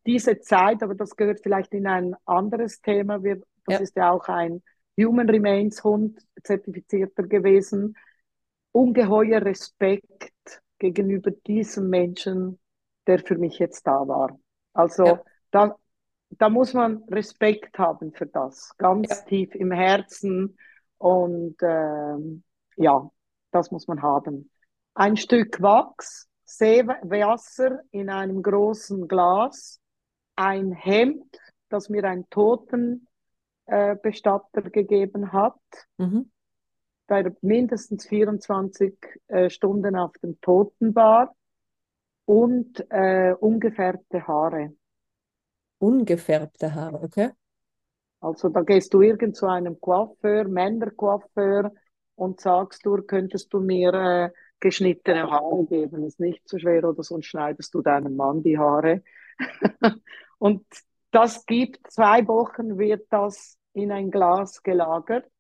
diese Zeit, aber das gehört vielleicht in ein anderes Thema, wir, das ja. ist ja auch ein Human Remains Hund zertifizierter gewesen, ungeheuer Respekt gegenüber diesem Menschen, der für mich jetzt da war. Also ja. da, da muss man Respekt haben für das, ganz ja. tief im Herzen und ähm, ja, das muss man haben. Ein Stück Wachs, Seewasser in einem großen Glas, ein Hemd, das mir ein Totenbestatter äh, gegeben hat, mhm. der mindestens 24 äh, Stunden auf dem Toten war und äh, ungefärbte Haare. Ungefärbte Haare, okay. Also da gehst du irgend zu einem Coiffeur, Männercoiffeur und sagst du, könntest du mir äh, geschnittene Haare geben, ist nicht so schwer oder sonst schneidest du deinem Mann die Haare. [laughs] und das gibt zwei Wochen, wird das in ein Glas gelagert.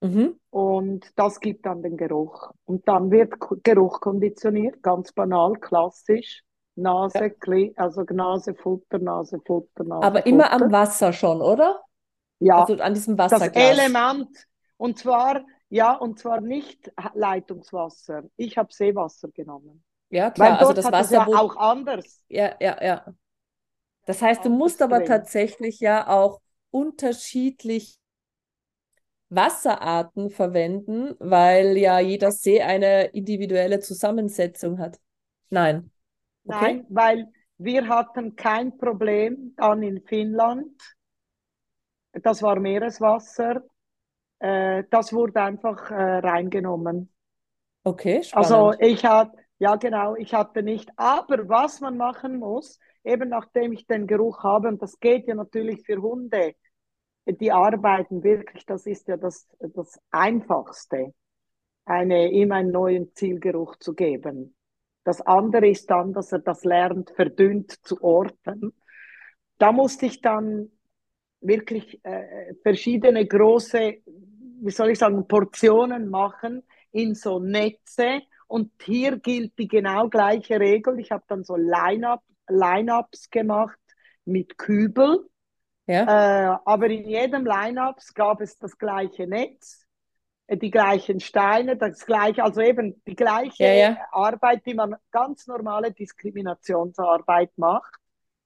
Mhm. Und das gibt dann den Geruch. Und dann wird Geruch konditioniert, ganz banal, klassisch. Nase, ja. also Nase, Futter, Nase, Futter, Nase. Aber Futter. immer am Wasser schon, oder? Ja. Also an diesem Wasserglas. Das Element. Und zwar ja, und zwar nicht Leitungswasser. Ich habe Seewasser genommen. Ja, klar. Weil also das Wasser ja auch anders. Ja, ja, ja. Das heißt, du musst aber tatsächlich ja auch unterschiedlich Wasserarten verwenden, weil ja jeder See eine individuelle Zusammensetzung hat? Nein. Okay. Nein, weil wir hatten kein Problem dann in Finnland. Das war Meereswasser. Äh, das wurde einfach äh, reingenommen. Okay, spannend. Also ich hatte, ja genau, ich hatte nicht. Aber was man machen muss, eben nachdem ich den Geruch habe, und das geht ja natürlich für Hunde, die arbeiten wirklich, das ist ja das, das Einfachste, eine, ihm einen neuen Zielgeruch zu geben. Das andere ist dann, dass er das lernt, verdünnt zu orten. Da musste ich dann wirklich äh, verschiedene große, wie soll ich sagen, Portionen machen in so Netze. Und hier gilt die genau gleiche Regel. Ich habe dann so Line-up, Line-ups gemacht mit Kübel. Ja. Äh, aber in jedem Line-ups gab es das gleiche Netz die gleichen Steine, das gleiche, also eben die gleiche ja, ja. Arbeit, die man ganz normale Diskriminationsarbeit macht,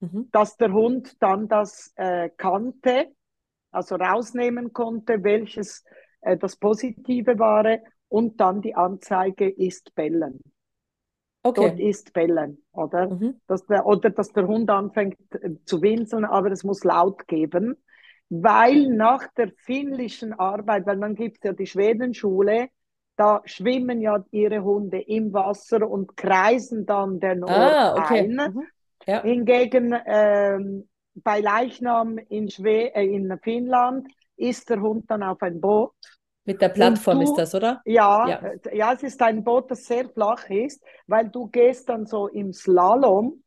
mhm. dass der Hund dann das äh, kannte, also rausnehmen konnte, welches äh, das Positive war und dann die Anzeige ist bellen. Okay. Dort ist bellen, oder? Mhm. Dass der, oder dass der Hund anfängt äh, zu winseln, aber es muss laut geben weil nach der finnischen Arbeit, weil man gibt ja die Schwedenschule, da schwimmen ja ihre Hunde im Wasser und kreisen dann den Ort ah, okay. ein. Mhm. Ja. Hingegen ähm, bei Leichnam in, Schwe äh, in Finnland ist der Hund dann auf ein Boot. Mit der Plattform du, ist das, oder? Ja, ja, ja, es ist ein Boot, das sehr flach ist, weil du gehst dann so im Slalom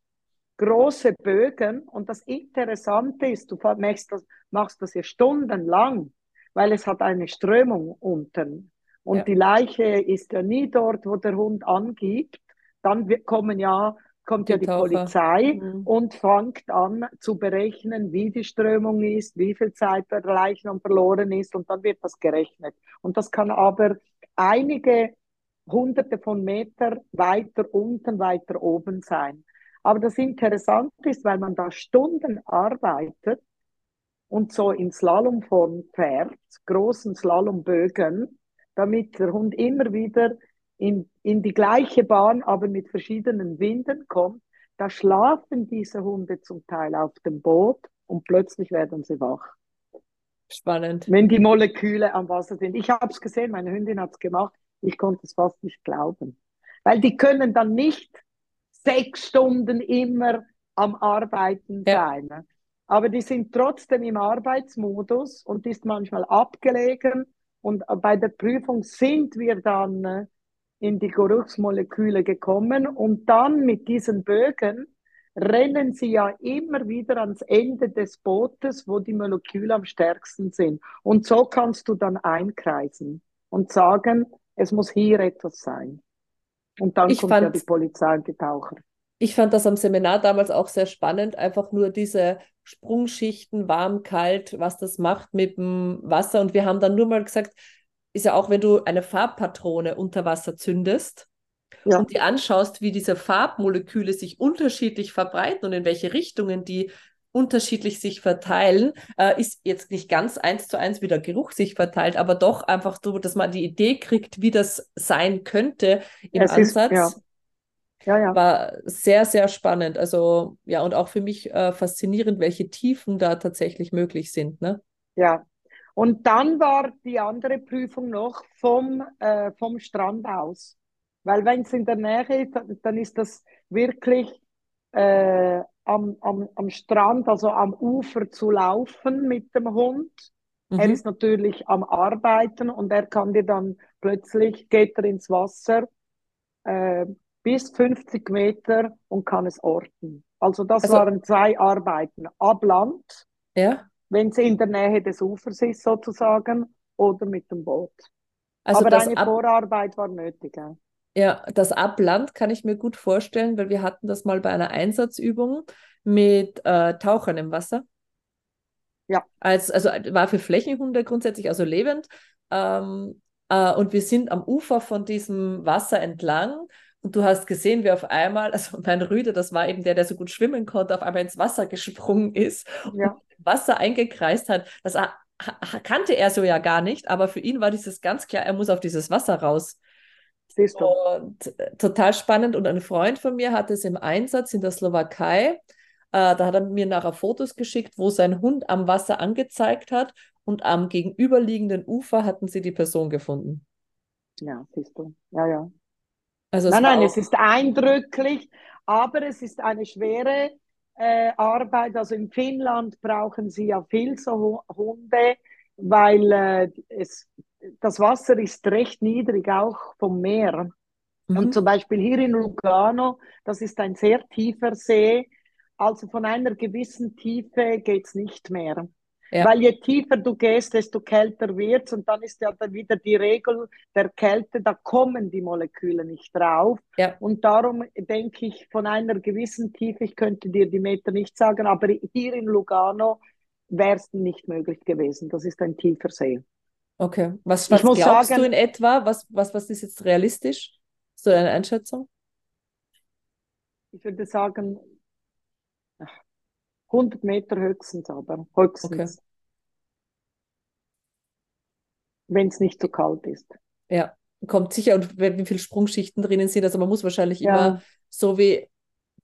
große Bögen und das Interessante ist, du machst das, machst das ja stundenlang, weil es hat eine Strömung unten und ja. die Leiche ist ja nie dort, wo der Hund angibt. Dann kommen ja, kommt die ja die Taucher. Polizei mhm. und fängt an zu berechnen, wie die Strömung ist, wie viel Zeit der Leichnam verloren ist und dann wird das gerechnet. Und das kann aber einige hunderte von Meter weiter unten, weiter oben sein. Aber das Interessante ist, weil man da Stunden arbeitet und so in Slalomform fährt, großen Slalombögen, damit der Hund immer wieder in, in die gleiche Bahn, aber mit verschiedenen Winden kommt, da schlafen diese Hunde zum Teil auf dem Boot und plötzlich werden sie wach. Spannend. Wenn die Moleküle am Wasser sind. Ich habe es gesehen, meine Hündin hat es gemacht. Ich konnte es fast nicht glauben. Weil die können dann nicht sechs Stunden immer am Arbeiten ja. sein. Ne? Aber die sind trotzdem im Arbeitsmodus und ist manchmal abgelegen. Und bei der Prüfung sind wir dann äh, in die Geruchsmoleküle gekommen und dann mit diesen Bögen rennen sie ja immer wieder ans Ende des Bootes, wo die Moleküle am stärksten sind. Und so kannst du dann einkreisen und sagen, es muss hier etwas sein. Und dann ich kommt ja die Polizei und die Taucher. Ich fand das am Seminar damals auch sehr spannend, einfach nur diese Sprungschichten, warm, kalt, was das macht mit dem Wasser. Und wir haben dann nur mal gesagt, ist ja auch, wenn du eine Farbpatrone unter Wasser zündest ja. und die anschaust, wie diese Farbmoleküle sich unterschiedlich verbreiten und in welche Richtungen die unterschiedlich sich verteilen, äh, ist jetzt nicht ganz eins zu eins, wie der Geruch sich verteilt, aber doch einfach so, dass man die Idee kriegt, wie das sein könnte im es Ansatz. Ist, ja. Ja, ja. War sehr, sehr spannend. Also ja, und auch für mich äh, faszinierend, welche Tiefen da tatsächlich möglich sind. Ne? Ja. Und dann war die andere Prüfung noch vom, äh, vom Strand aus. Weil wenn es in der Nähe ist, dann ist das wirklich äh, am, am, am Strand, also am Ufer zu laufen mit dem Hund. Mhm. Er ist natürlich am Arbeiten und er kann dir dann plötzlich, geht er ins Wasser äh, bis 50 Meter und kann es orten. Also das also, waren zwei Arbeiten. Ab Land, ja. Wenn es in der Nähe des Ufers ist sozusagen, oder mit dem Boot. Also Aber eine Ab Vorarbeit war nötig. Ja. Ja, das Abland kann ich mir gut vorstellen, weil wir hatten das mal bei einer Einsatzübung mit äh, Tauchern im Wasser. Ja. Als, also war für Flächenhunde grundsätzlich, also lebend. Ähm, äh, und wir sind am Ufer von diesem Wasser entlang und du hast gesehen, wie auf einmal, also mein Rüde, das war eben der, der so gut schwimmen konnte, auf einmal ins Wasser gesprungen ist ja. und Wasser eingekreist hat. Das kannte er so ja gar nicht, aber für ihn war dieses ganz klar, er muss auf dieses Wasser raus. Siehst du. Und äh, total spannend. Und ein Freund von mir hat es im Einsatz in der Slowakei. Äh, da hat er mir nachher Fotos geschickt, wo sein Hund am Wasser angezeigt hat und am gegenüberliegenden Ufer hatten sie die Person gefunden. Ja, siehst du. Ja, ja. Also nein, nein, es ist eindrücklich, aber es ist eine schwere äh, Arbeit. Also in Finnland brauchen sie ja viel so Hunde, weil äh, es, das Wasser ist recht niedrig, auch vom Meer. Mhm. Und zum Beispiel hier in Lugano, das ist ein sehr tiefer See, also von einer gewissen Tiefe geht es nicht mehr. Ja. Weil je tiefer du gehst, desto kälter wird es und dann ist ja dann wieder die Regel der Kälte, da kommen die Moleküle nicht drauf. Ja. Und darum denke ich, von einer gewissen Tiefe, ich könnte dir die Meter nicht sagen, aber hier in Lugano wäre es nicht möglich gewesen. Das ist ein tiefer See. Okay. Was, was glaubst sagen, du in etwa? Was, was, was ist jetzt realistisch? So eine Einschätzung? Ich würde sagen, 100 Meter höchstens, aber höchstens. Okay. Wenn es nicht zu so kalt ist. Ja, kommt sicher und wie viele Sprungschichten drinnen sind. Also man muss wahrscheinlich ja. immer so wie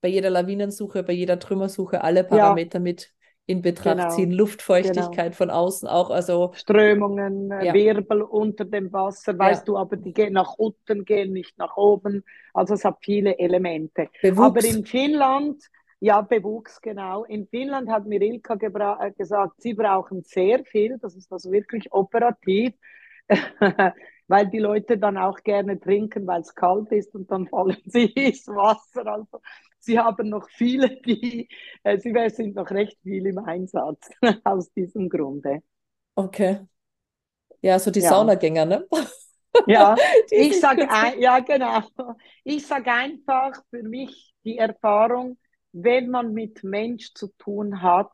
bei jeder Lawinensuche, bei jeder Trümmersuche alle Parameter ja. mit in Betracht genau. ziehen. Luftfeuchtigkeit genau. von außen auch. Also Strömungen, äh, ja. Wirbel unter dem Wasser, weißt du, aber die gehen nach unten, gehen nicht nach oben. Also es hat viele Elemente. Bewuchs. Aber in Finnland ja, Bewuchs, genau. In Finnland hat mir Ilka äh, gesagt, sie brauchen sehr viel, das ist also wirklich operativ, [laughs] weil die Leute dann auch gerne trinken, weil es kalt ist und dann fallen sie ins Wasser. Also sie haben noch viele, die, äh, sie sind noch recht viel im Einsatz [laughs] aus diesem Grunde. Okay. Ja, so die ja. Saunagänger, ne? Ja, [laughs] ich sage, ja genau. Ich sage einfach für mich die Erfahrung, wenn man mit Mensch zu tun hat,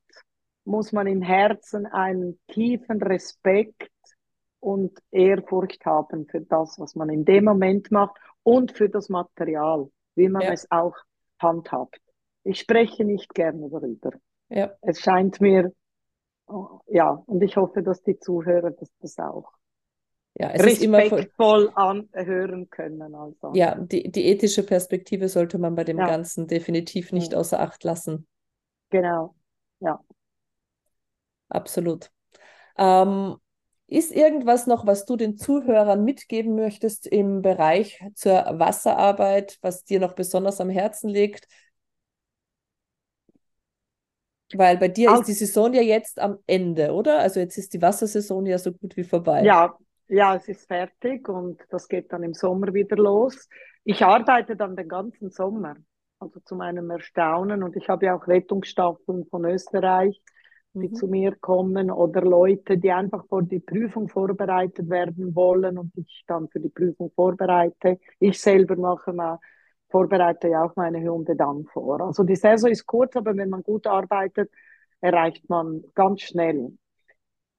muss man im Herzen einen tiefen Respekt und Ehrfurcht haben für das, was man in dem Moment macht und für das Material, wie man ja. es auch handhabt. Ich spreche nicht gerne darüber. Ja. Es scheint mir, ja, und ich hoffe, dass die Zuhörer das, das auch ja, es respektvoll anhören können. Also. Ja, die, die ethische Perspektive sollte man bei dem ja. Ganzen definitiv nicht ja. außer Acht lassen. Genau, ja. Absolut. Ähm, ist irgendwas noch, was du den Zuhörern mitgeben möchtest im Bereich zur Wasserarbeit, was dir noch besonders am Herzen liegt? Weil bei dir also, ist die Saison ja jetzt am Ende, oder? Also jetzt ist die Wassersaison ja so gut wie vorbei. Ja, ja, es ist fertig und das geht dann im Sommer wieder los. Ich arbeite dann den ganzen Sommer, also zu meinem Erstaunen. Und ich habe ja auch Rettungsstaffeln von Österreich, die mhm. zu mir kommen oder Leute, die einfach vor die Prüfung vorbereitet werden wollen und ich dann für die Prüfung vorbereite. Ich selber mache mal, vorbereite ja auch meine Hunde dann vor. Also die Saison ist kurz, aber wenn man gut arbeitet, erreicht man ganz schnell.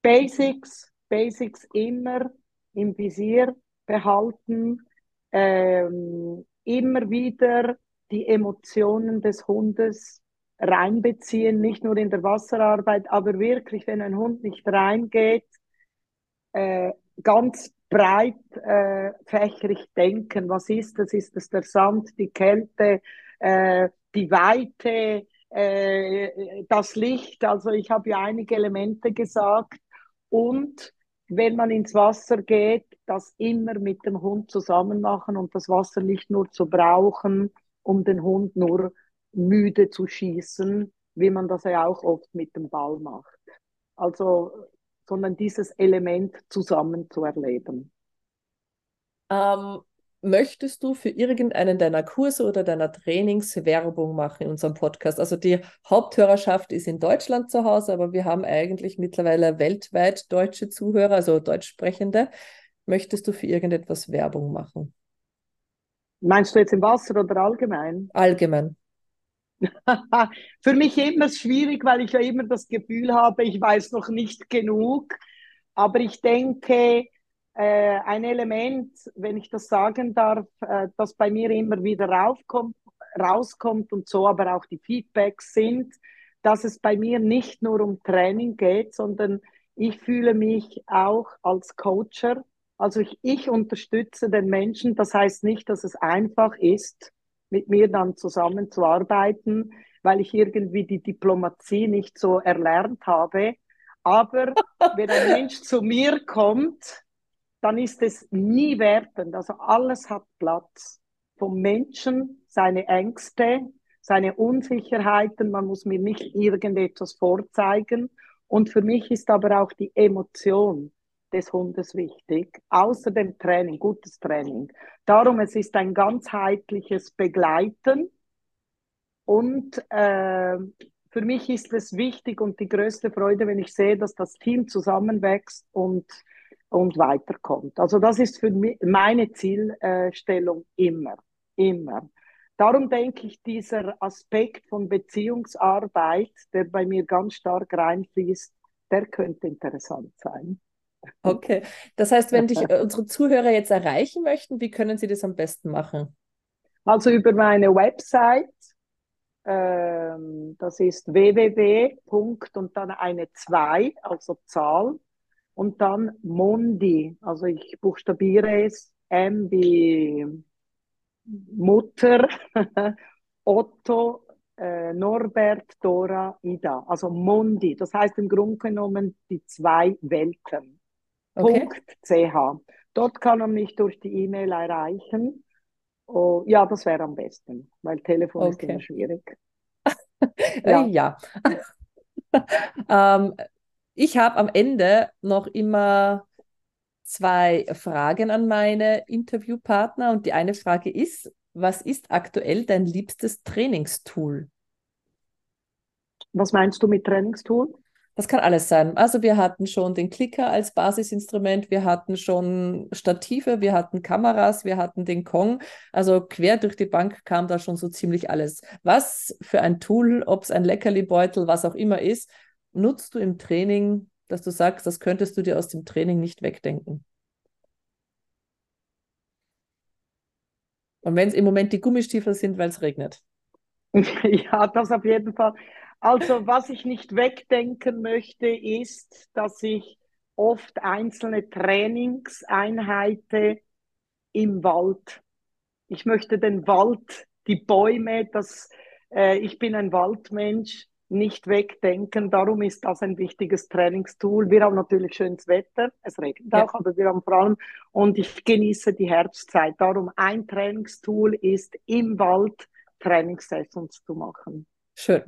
Basics, Basics immer im Visier behalten, ähm, immer wieder die Emotionen des Hundes reinbeziehen, nicht nur in der Wasserarbeit, aber wirklich, wenn ein Hund nicht reingeht, äh, ganz breit äh, fächerig denken. Was ist das? Ist es der Sand, die Kälte, äh, die Weite, äh, das Licht? Also ich habe ja einige Elemente gesagt und wenn man ins Wasser geht, das immer mit dem Hund zusammen machen und das Wasser nicht nur zu brauchen, um den Hund nur müde zu schießen, wie man das ja auch oft mit dem Ball macht. Also, sondern dieses Element zusammen zu erleben. Ähm, möchtest du für irgendeinen deiner Kurse oder deiner Trainings Werbung machen in unserem Podcast? Also die Haupthörerschaft ist in Deutschland zu Hause, aber wir haben eigentlich mittlerweile weltweit deutsche Zuhörer, also Deutschsprechende. Möchtest du für irgendetwas Werbung machen? Meinst du jetzt im Wasser oder allgemein? Allgemein. [laughs] für mich immer schwierig, weil ich ja immer das Gefühl habe, ich weiß noch nicht genug. Aber ich denke, äh, ein Element, wenn ich das sagen darf, äh, das bei mir immer wieder raufkommt, rauskommt und so aber auch die Feedbacks sind, dass es bei mir nicht nur um Training geht, sondern ich fühle mich auch als Coacher. Also ich, ich unterstütze den Menschen. Das heißt nicht, dass es einfach ist, mit mir dann zusammenzuarbeiten, weil ich irgendwie die Diplomatie nicht so erlernt habe. Aber [laughs] wenn ein Mensch zu mir kommt, dann ist es nie wertend. Also alles hat Platz. Vom Menschen, seine Ängste, seine Unsicherheiten. Man muss mir nicht irgendetwas vorzeigen. Und für mich ist aber auch die Emotion des Hundes wichtig, außer dem Training, gutes Training. Darum, es ist ein ganzheitliches Begleiten. Und äh, für mich ist es wichtig und die größte Freude, wenn ich sehe, dass das Team zusammenwächst und, und weiterkommt. Also das ist für mich meine Zielstellung immer, immer. Darum denke ich, dieser Aspekt von Beziehungsarbeit, der bei mir ganz stark reinfließt, der könnte interessant sein. Okay, das heißt, wenn dich unsere Zuhörer jetzt erreichen möchten, wie können sie das am besten machen? Also über meine Website, ähm, das ist www. und dann eine 2, also Zahl, und dann Mondi, also ich buchstabiere es M wie Mutter, [laughs] Otto, äh, Norbert, Dora, Ida. Also Mondi. Das heißt im Grunde genommen die zwei Welten. Okay. Dort kann man mich durch die E-Mail erreichen. Oh, ja, das wäre am besten, weil Telefon okay. ist immer schwierig. [laughs] ja. ja. [laughs] ähm, ich habe am Ende noch immer zwei Fragen an meine Interviewpartner und die eine Frage ist, was ist aktuell dein liebstes Trainingstool? Was meinst du mit Trainingstool? Das kann alles sein. Also wir hatten schon den Klicker als Basisinstrument, wir hatten schon Stative, wir hatten Kameras, wir hatten den Kong. Also quer durch die Bank kam da schon so ziemlich alles. Was für ein Tool, ob es ein Leckerli-Beutel, was auch immer ist, nutzt du im Training dass du sagst, das könntest du dir aus dem Training nicht wegdenken? Und wenn es im Moment die Gummistiefel sind, weil es regnet. [laughs] Ja, das auf jeden Fall. Also, was ich nicht wegdenken möchte, ist, dass ich oft einzelne Trainingseinheiten im Wald. Ich möchte den Wald, die Bäume, das, äh, ich bin ein Waldmensch nicht wegdenken. Darum ist das ein wichtiges Trainingstool. Wir haben natürlich schönes Wetter, es regnet ja. auch, aber wir haben vor allem, und ich genieße die Herbstzeit. Darum ein Trainingstool ist im Wald Trainingssessions zu machen. Schön.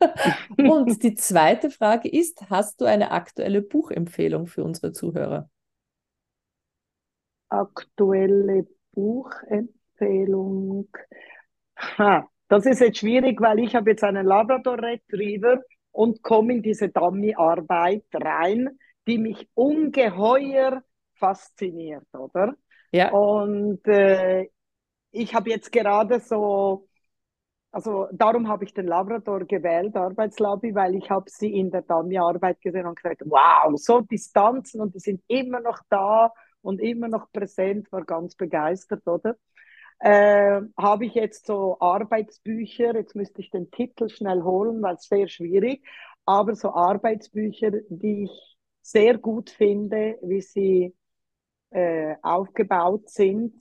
[laughs] und die zweite Frage ist, hast du eine aktuelle Buchempfehlung für unsere Zuhörer? Aktuelle Buchempfehlung. Ha, das ist jetzt schwierig, weil ich habe jetzt einen Labrador Retriever und komme in diese Dummy-Arbeit rein, die mich ungeheuer fasziniert, oder? Ja. Und äh, ich habe jetzt gerade so, also darum habe ich den Labrador gewählt, Arbeitslobby, weil ich habe sie in der Dummy-Arbeit gesehen und gesagt, wow, so Distanzen und die sind immer noch da und immer noch präsent, war ganz begeistert, oder? äh, habe ich jetzt so Arbeitsbücher, jetzt müsste ich den Titel schnell holen, weil es sehr schwierig, aber so Arbeitsbücher, die ich sehr gut finde, wie sie äh, aufgebaut sind,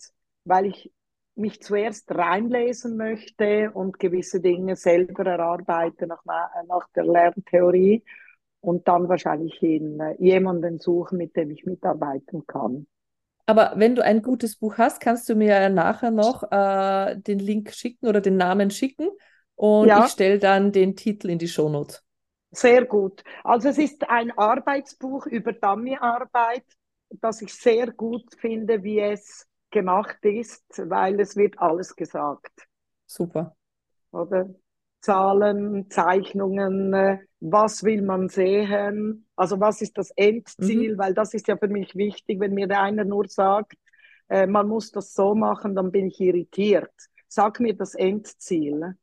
weil ich mich zuerst reinlesen möchte und gewisse Dinge selber erarbeite nach, nach der Lerntheorie und dann wahrscheinlich in, äh, jemanden suchen, mit dem ich mitarbeiten kann. Aber wenn du ein gutes Buch hast, kannst du mir nachher noch äh, den Link schicken oder den Namen schicken und ja. ich stelle dann den Titel in die Shownote. Sehr gut. Also es ist ein Arbeitsbuch über Dummy-Arbeit, das ich sehr gut finde, wie es gemacht ist, weil es wird alles gesagt. Super. Oder? Zahlen, Zeichnungen, äh, was will man sehen, also was ist das Endziel, mhm. weil das ist ja für mich wichtig, wenn mir einer nur sagt, äh, man muss das so machen, dann bin ich irritiert. Sag mir das Endziel.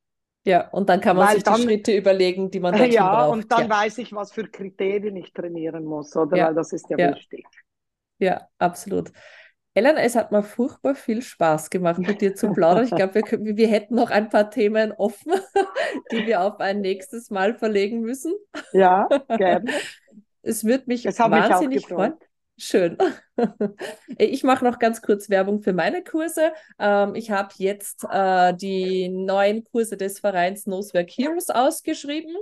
Ja, und dann kann man weil sich dann, die Schritte überlegen, die man [laughs] dazu ja, braucht. Und dann ja, und dann weiß ich, was für Kriterien ich trainieren muss, oder? Ja. Weil das ist ja, ja. wichtig. Ja, absolut. Ellen, es hat mir furchtbar viel Spaß gemacht, mit dir zu plaudern. Ich glaube, wir, wir, hätten noch ein paar Themen offen, [laughs] die wir auf ein nächstes Mal verlegen müssen. Ja, [laughs] gerne. Es würde mich wahnsinnig mich freuen. Schön. [laughs] Ich mache noch ganz kurz Werbung für meine Kurse. Ähm, ich habe jetzt äh, die neuen Kurse des Vereins Nosework Heroes ausgeschrieben.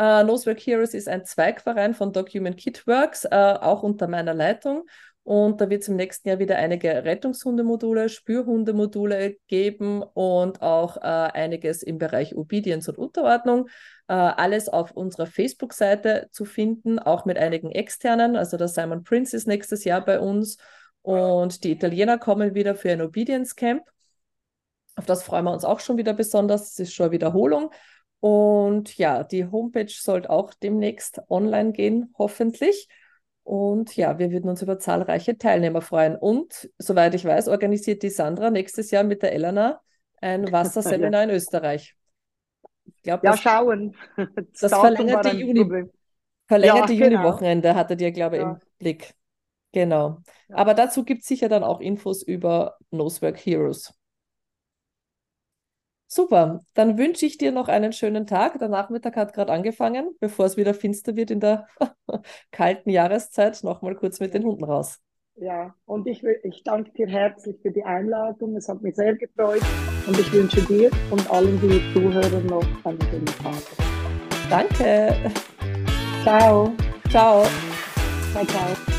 Uh, Nosework Heroes ist ein Zweigverein von Document Kitworks, uh, auch unter meiner Leitung. Und da wird es im nächsten Jahr wieder einige Rettungshundemodule, Spürhundemodule geben und auch äh, einiges im Bereich Obedience und Unterordnung. Äh, alles auf unserer Facebook-Seite zu finden, auch mit einigen externen. Also der Simon Prince ist nächstes Jahr bei uns und die Italiener kommen wieder für ein Obedience Camp. Auf das freuen wir uns auch schon wieder besonders. Es ist schon eine Wiederholung. Und ja, die Homepage sollte auch demnächst online gehen, hoffentlich. Und ja, wir würden uns über zahlreiche Teilnehmer freuen. Und soweit ich weiß, organisiert die Sandra nächstes Jahr mit der Elena ein [laughs] Wasserseminar in Österreich. Ich glaub, ja, das, schauen. [laughs] Das, verlängerte, Juni, verlängerte ja, genau. Juni-Wochenende hattet ihr, glaube ich, ja. im Blick. Genau. Ja. Aber dazu gibt es sicher dann auch Infos über Nosework Heroes. Super, dann wünsche ich dir noch einen schönen Tag. Der Nachmittag hat gerade angefangen, bevor es wieder finster wird in der [laughs] kalten Jahreszeit. Nochmal kurz mit den Hunden raus. Ja, und ich, ich danke dir herzlich für die Einladung. Es hat mich sehr gefreut und ich wünsche dir und allen, die zuhören, noch einen schönen Tag. Danke. Ciao. Ciao. Ciao, ciao.